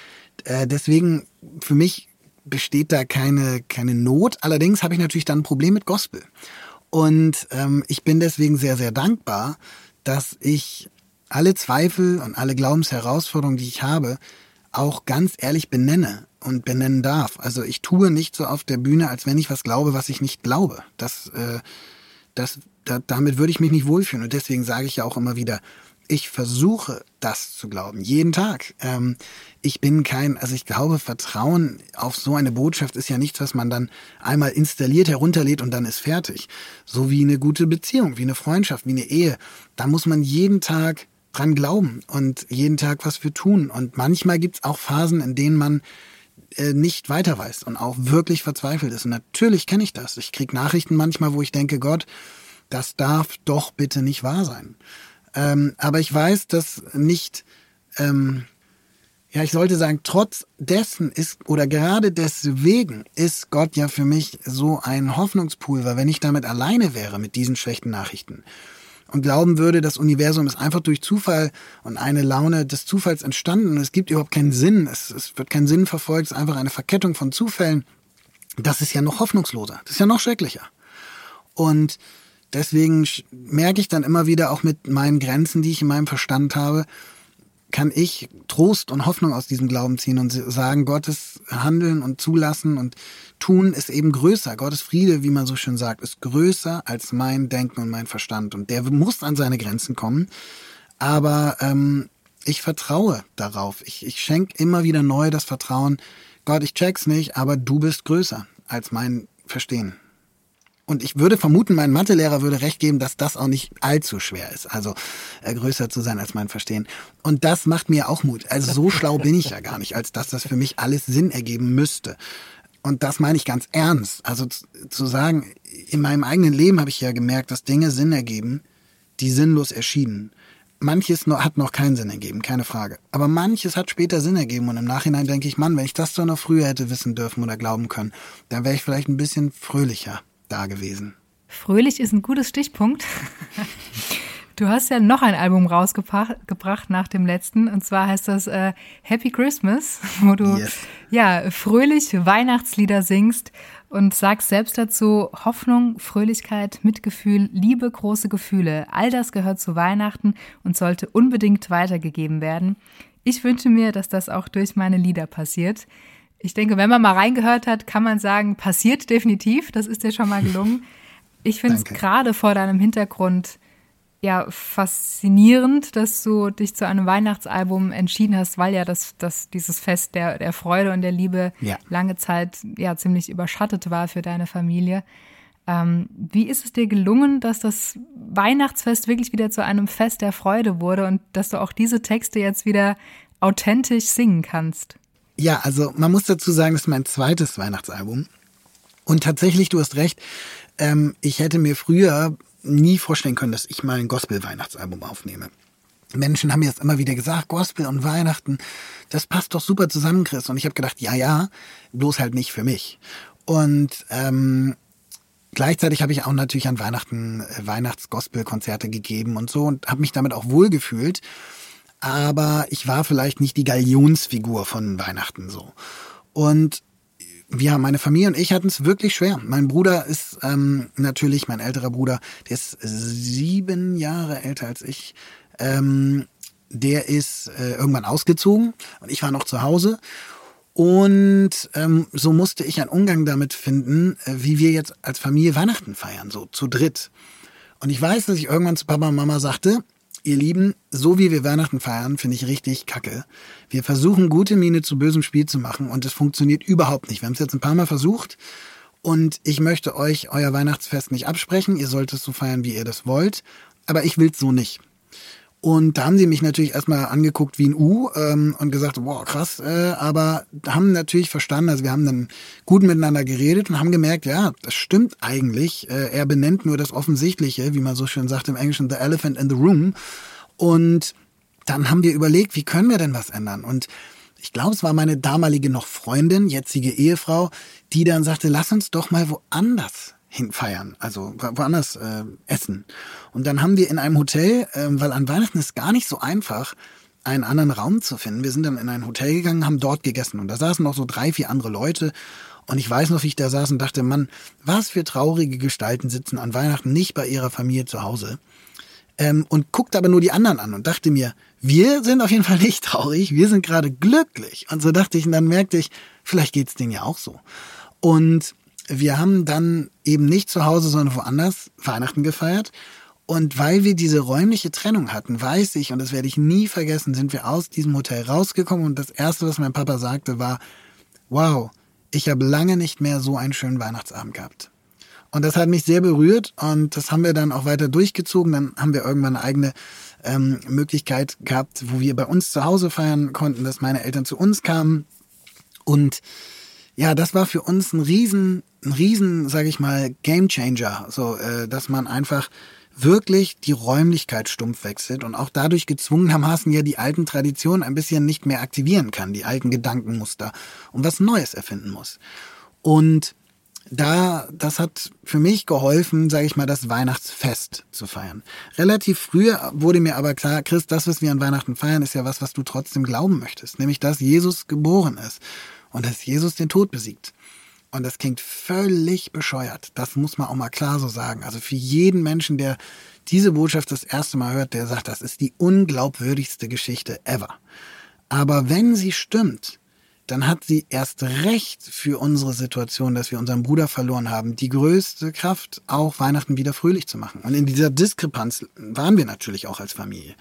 Äh, deswegen für mich besteht da keine, keine Not. Allerdings habe ich natürlich dann ein Problem mit Gospel. Und ähm, ich bin deswegen sehr, sehr dankbar, dass ich alle Zweifel und alle Glaubensherausforderungen, die ich habe, auch ganz ehrlich benenne und benennen darf. Also ich tue nicht so auf der Bühne, als wenn ich was glaube, was ich nicht glaube. Das, äh, das, da, damit würde ich mich nicht wohlfühlen. Und deswegen sage ich ja auch immer wieder, ich versuche das zu glauben, jeden Tag. Ähm, ich bin kein, also ich glaube, Vertrauen auf so eine Botschaft ist ja nichts, was man dann einmal installiert, herunterlädt und dann ist fertig. So wie eine gute Beziehung, wie eine Freundschaft, wie eine Ehe. Da muss man jeden Tag dran glauben und jeden Tag was für tun. Und manchmal gibt's auch Phasen, in denen man äh, nicht weiter weiß und auch wirklich verzweifelt ist. Und natürlich kenne ich das. Ich krieg Nachrichten manchmal, wo ich denke, Gott, das darf doch bitte nicht wahr sein. Ähm, aber ich weiß, dass nicht, ähm, ja, ich sollte sagen, trotz dessen ist, oder gerade deswegen ist Gott ja für mich so ein Hoffnungspulver, wenn ich damit alleine wäre mit diesen schlechten Nachrichten und glauben würde, das Universum ist einfach durch Zufall und eine Laune des Zufalls entstanden und es gibt überhaupt keinen Sinn, es, es wird kein Sinn verfolgt, es ist einfach eine Verkettung von Zufällen, das ist ja noch hoffnungsloser, das ist ja noch schrecklicher. Und deswegen merke ich dann immer wieder auch mit meinen Grenzen, die ich in meinem Verstand habe, kann ich Trost und Hoffnung aus diesem Glauben ziehen und sagen, Gottes Handeln und Zulassen und Tun ist eben größer. Gottes Friede, wie man so schön sagt, ist größer als mein Denken und mein Verstand. Und der muss an seine Grenzen kommen. Aber ähm, ich vertraue darauf. Ich, ich schenke immer wieder neu das Vertrauen. Gott, ich check's nicht, aber du bist größer als mein Verstehen. Und ich würde vermuten, mein Mathelehrer würde recht geben, dass das auch nicht allzu schwer ist, also äh, größer zu sein als mein Verstehen. Und das macht mir auch Mut. Also so <laughs> schlau bin ich ja gar nicht, als dass das für mich alles Sinn ergeben müsste. Und das meine ich ganz ernst. Also zu, sagen, in meinem eigenen Leben habe ich ja gemerkt, dass Dinge Sinn ergeben, die sinnlos erschienen. Manches hat noch keinen Sinn ergeben, keine Frage. Aber manches hat später Sinn ergeben und im Nachhinein denke ich, Mann, wenn ich das doch noch früher hätte wissen dürfen oder glauben können, dann wäre ich vielleicht ein bisschen fröhlicher da gewesen. Fröhlich ist ein gutes Stichpunkt. <laughs> Du hast ja noch ein Album rausgebracht nach dem letzten und zwar heißt das äh, Happy Christmas, wo du yes. ja fröhlich Weihnachtslieder singst und sagst selbst dazu Hoffnung, Fröhlichkeit, Mitgefühl, Liebe, große Gefühle. All das gehört zu Weihnachten und sollte unbedingt weitergegeben werden. Ich wünsche mir, dass das auch durch meine Lieder passiert. Ich denke, wenn man mal reingehört hat, kann man sagen, passiert definitiv. Das ist dir schon mal gelungen. <laughs> Ich finde es gerade vor deinem Hintergrund ja faszinierend, dass du dich zu einem Weihnachtsalbum entschieden hast, weil ja das, das dieses Fest der, der Freude und der Liebe ja. lange Zeit ja ziemlich überschattet war für deine Familie. Ähm, wie ist es dir gelungen, dass das Weihnachtsfest wirklich wieder zu einem Fest der Freude wurde und dass du auch diese Texte jetzt wieder authentisch singen kannst? Ja, also man muss dazu sagen, das ist mein zweites Weihnachtsalbum. Und tatsächlich, du hast recht, ähm, ich hätte mir früher nie vorstellen können, dass ich mal ein Gospel-Weihnachtsalbum aufnehme. Menschen haben mir das immer wieder gesagt, Gospel und Weihnachten, das passt doch super zusammen, Chris. Und ich habe gedacht, ja, ja, bloß halt nicht für mich. Und ähm, gleichzeitig habe ich auch natürlich an Weihnachten äh, Weihnachts-Gospel-Konzerte gegeben und so und habe mich damit auch wohlgefühlt aber ich war vielleicht nicht die Galionsfigur von Weihnachten so. Und ja, meine Familie und ich hatten es wirklich schwer. Mein Bruder ist ähm, natürlich, mein älterer Bruder, der ist sieben Jahre älter als ich. Ähm, der ist äh, irgendwann ausgezogen und ich war noch zu Hause. Und ähm, so musste ich einen Umgang damit finden, äh, wie wir jetzt als Familie Weihnachten feiern, so zu dritt. Und ich weiß, dass ich irgendwann zu Papa und Mama sagte, Ihr Lieben, so wie wir Weihnachten feiern, finde ich richtig kacke. Wir versuchen, gute Miene zu bösem Spiel zu machen und es funktioniert überhaupt nicht. Wir haben es jetzt ein paar Mal versucht und ich möchte euch euer Weihnachtsfest nicht absprechen. Ihr sollt es so feiern, wie ihr das wollt. Aber ich will es so nicht. Und da haben sie mich natürlich erstmal angeguckt wie ein U ähm, und gesagt, wow, krass, äh, aber haben natürlich verstanden, also wir haben dann gut miteinander geredet und haben gemerkt, ja, das stimmt eigentlich. Äh, er benennt nur das Offensichtliche, wie man so schön sagt im Englischen, the elephant in the room. Und dann haben wir überlegt, wie können wir denn was ändern? Und ich glaube, es war meine damalige noch Freundin, jetzige Ehefrau, die dann sagte, lass uns doch mal woanders hinfeiern, also woanders äh, essen. Und dann haben wir in einem Hotel, äh, weil an Weihnachten ist gar nicht so einfach, einen anderen Raum zu finden. Wir sind dann in ein Hotel gegangen, haben dort gegessen und da saßen noch so drei, vier andere Leute. Und ich weiß noch, wie ich da saß und dachte, Mann, was für traurige Gestalten sitzen an Weihnachten nicht bei ihrer Familie zu Hause. ähm, und guckte aber nur die anderen an und dachte mir, wir sind auf jeden Fall nicht traurig, wir sind gerade glücklich. Und so dachte ich, und dann merkte ich, vielleicht geht's denen ja auch so. Und wir haben dann eben nicht zu Hause, sondern woanders Weihnachten gefeiert. Und weil wir diese räumliche Trennung hatten, weiß ich, und das werde ich nie vergessen, sind wir aus diesem Hotel rausgekommen und das Erste, was mein Papa sagte, war, wow, ich habe lange nicht mehr so einen schönen Weihnachtsabend gehabt. Und das hat mich sehr berührt und das haben wir dann auch weiter durchgezogen. Dann haben wir irgendwann eine eigene ähm, Möglichkeit gehabt, wo wir bei uns zu Hause feiern konnten, dass meine Eltern zu uns kamen. Und ja, das war für uns ein riesen, ein riesen, sage ich mal, Gamechanger. So, äh, dass man einfach wirklich die Räumlichkeit stumpf wechselt und auch dadurch gezwungenermaßen ja die alten Traditionen ein bisschen nicht mehr aktivieren kann, die alten Gedankenmuster und was Neues erfinden muss. Und da, das hat für mich geholfen, sage ich mal, das Weihnachtsfest zu feiern. Relativ früh wurde mir aber klar, Chris, das, was wir an Weihnachten feiern, ist ja was, was du trotzdem glauben möchtest, nämlich dass Jesus geboren ist und dass Jesus den Tod besiegt. Und das klingt völlig bescheuert. Das muss man auch mal klar so sagen. Also für jeden Menschen, der diese Botschaft das erste Mal hört, der sagt, das ist die unglaubwürdigste Geschichte ever. Aber wenn sie stimmt, dann hat sie erst recht für unsere Situation, dass wir unseren Bruder verloren haben, die größte Kraft, auch Weihnachten wieder fröhlich zu machen. Und in dieser Diskrepanz waren wir natürlich auch als Familie.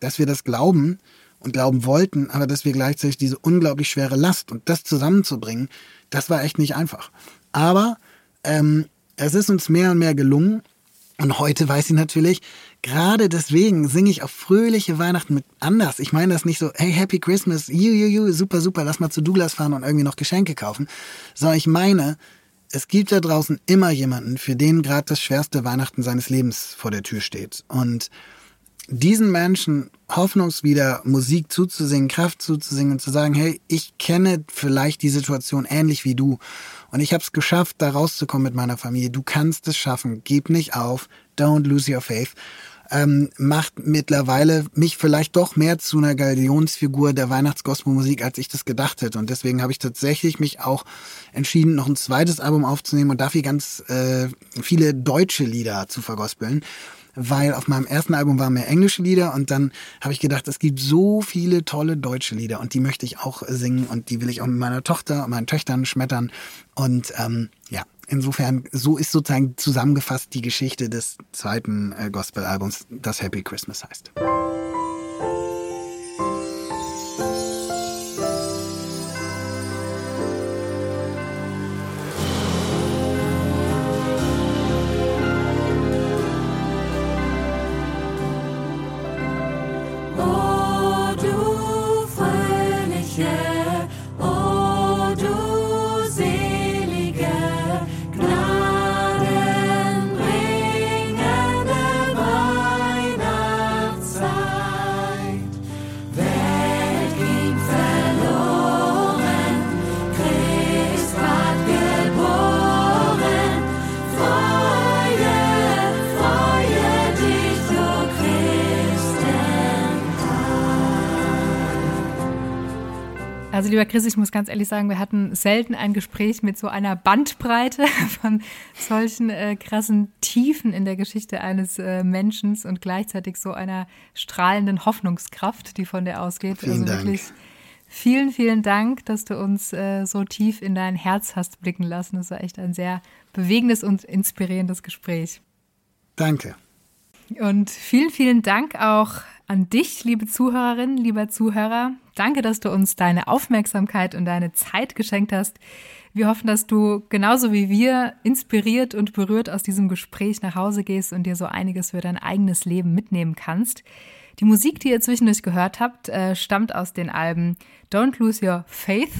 Dass wir das glauben und glauben wollten, aber dass wir gleichzeitig diese unglaublich schwere Last und das zusammenzubringen, das war echt nicht einfach. Aber ähm, es ist uns mehr und mehr gelungen. Und heute weiß ich natürlich, gerade deswegen singe ich auf fröhliche Weihnachten mit anders. Ich meine das nicht so, hey, Happy Christmas, you, you, you, super, super, lass mal zu Douglas fahren und irgendwie noch Geschenke kaufen. Sondern ich meine, es gibt da draußen immer jemanden, für den gerade das schwerste Weihnachten seines Lebens vor der Tür steht. Und diesen Menschen hoffnungswieder Musik zuzusingen, Kraft zuzusingen und zu sagen, hey, ich kenne vielleicht die Situation ähnlich wie du und ich habe es geschafft, da rauszukommen mit meiner Familie. Du kannst es schaffen, gib nicht auf, don't lose your faith. Ähm, macht mittlerweile mich vielleicht doch mehr zu einer Galionsfigur der Weihnachtsgospelmusik, als ich das gedacht hätte. Und deswegen habe ich tatsächlich mich auch entschieden, noch ein zweites Album aufzunehmen und dafür ganz äh, viele deutsche Lieder zu vergospeln weil auf meinem ersten Album waren mehr englische Lieder und dann habe ich gedacht, es gibt so viele tolle deutsche Lieder und die möchte ich auch singen und die will ich auch mit meiner Tochter und meinen Töchtern schmettern. Und ähm, ja, insofern, so ist sozusagen zusammengefasst die Geschichte des zweiten äh, Gospel-Albums, das Happy Christmas heißt. Also lieber Chris, ich muss ganz ehrlich sagen, wir hatten selten ein Gespräch mit so einer Bandbreite <laughs> von solchen äh, krassen Tiefen in der Geschichte eines äh, Menschen und gleichzeitig so einer strahlenden Hoffnungskraft, die von dir ausgeht. Vielen also Dank. wirklich vielen, vielen Dank, dass du uns äh, so tief in dein Herz hast blicken lassen. Das war echt ein sehr bewegendes und inspirierendes Gespräch. Danke. Und vielen, vielen Dank auch an dich, liebe Zuhörerin, lieber Zuhörer. Danke, dass du uns deine Aufmerksamkeit und deine Zeit geschenkt hast. Wir hoffen, dass du genauso wie wir inspiriert und berührt aus diesem Gespräch nach Hause gehst und dir so einiges für dein eigenes Leben mitnehmen kannst. Die Musik, die ihr zwischendurch gehört habt, äh, stammt aus den Alben Don't Lose Your Faith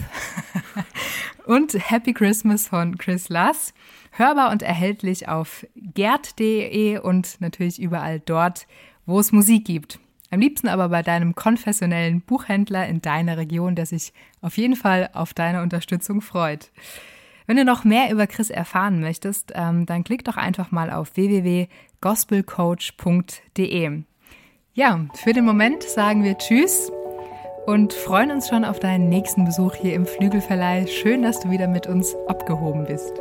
<laughs> und Happy Christmas von Chris Lass. Hörbar und erhältlich auf gerd.de und natürlich überall dort, wo es Musik gibt. Am liebsten aber bei deinem konfessionellen Buchhändler in deiner Region, der sich auf jeden Fall auf deine Unterstützung freut. Wenn du noch mehr über Chris erfahren möchtest, ähm, dann klick doch einfach mal auf www.gospelcoach.de. Ja, für den Moment sagen wir Tschüss und freuen uns schon auf deinen nächsten Besuch hier im Flügelverleih. Schön, dass du wieder mit uns abgehoben bist.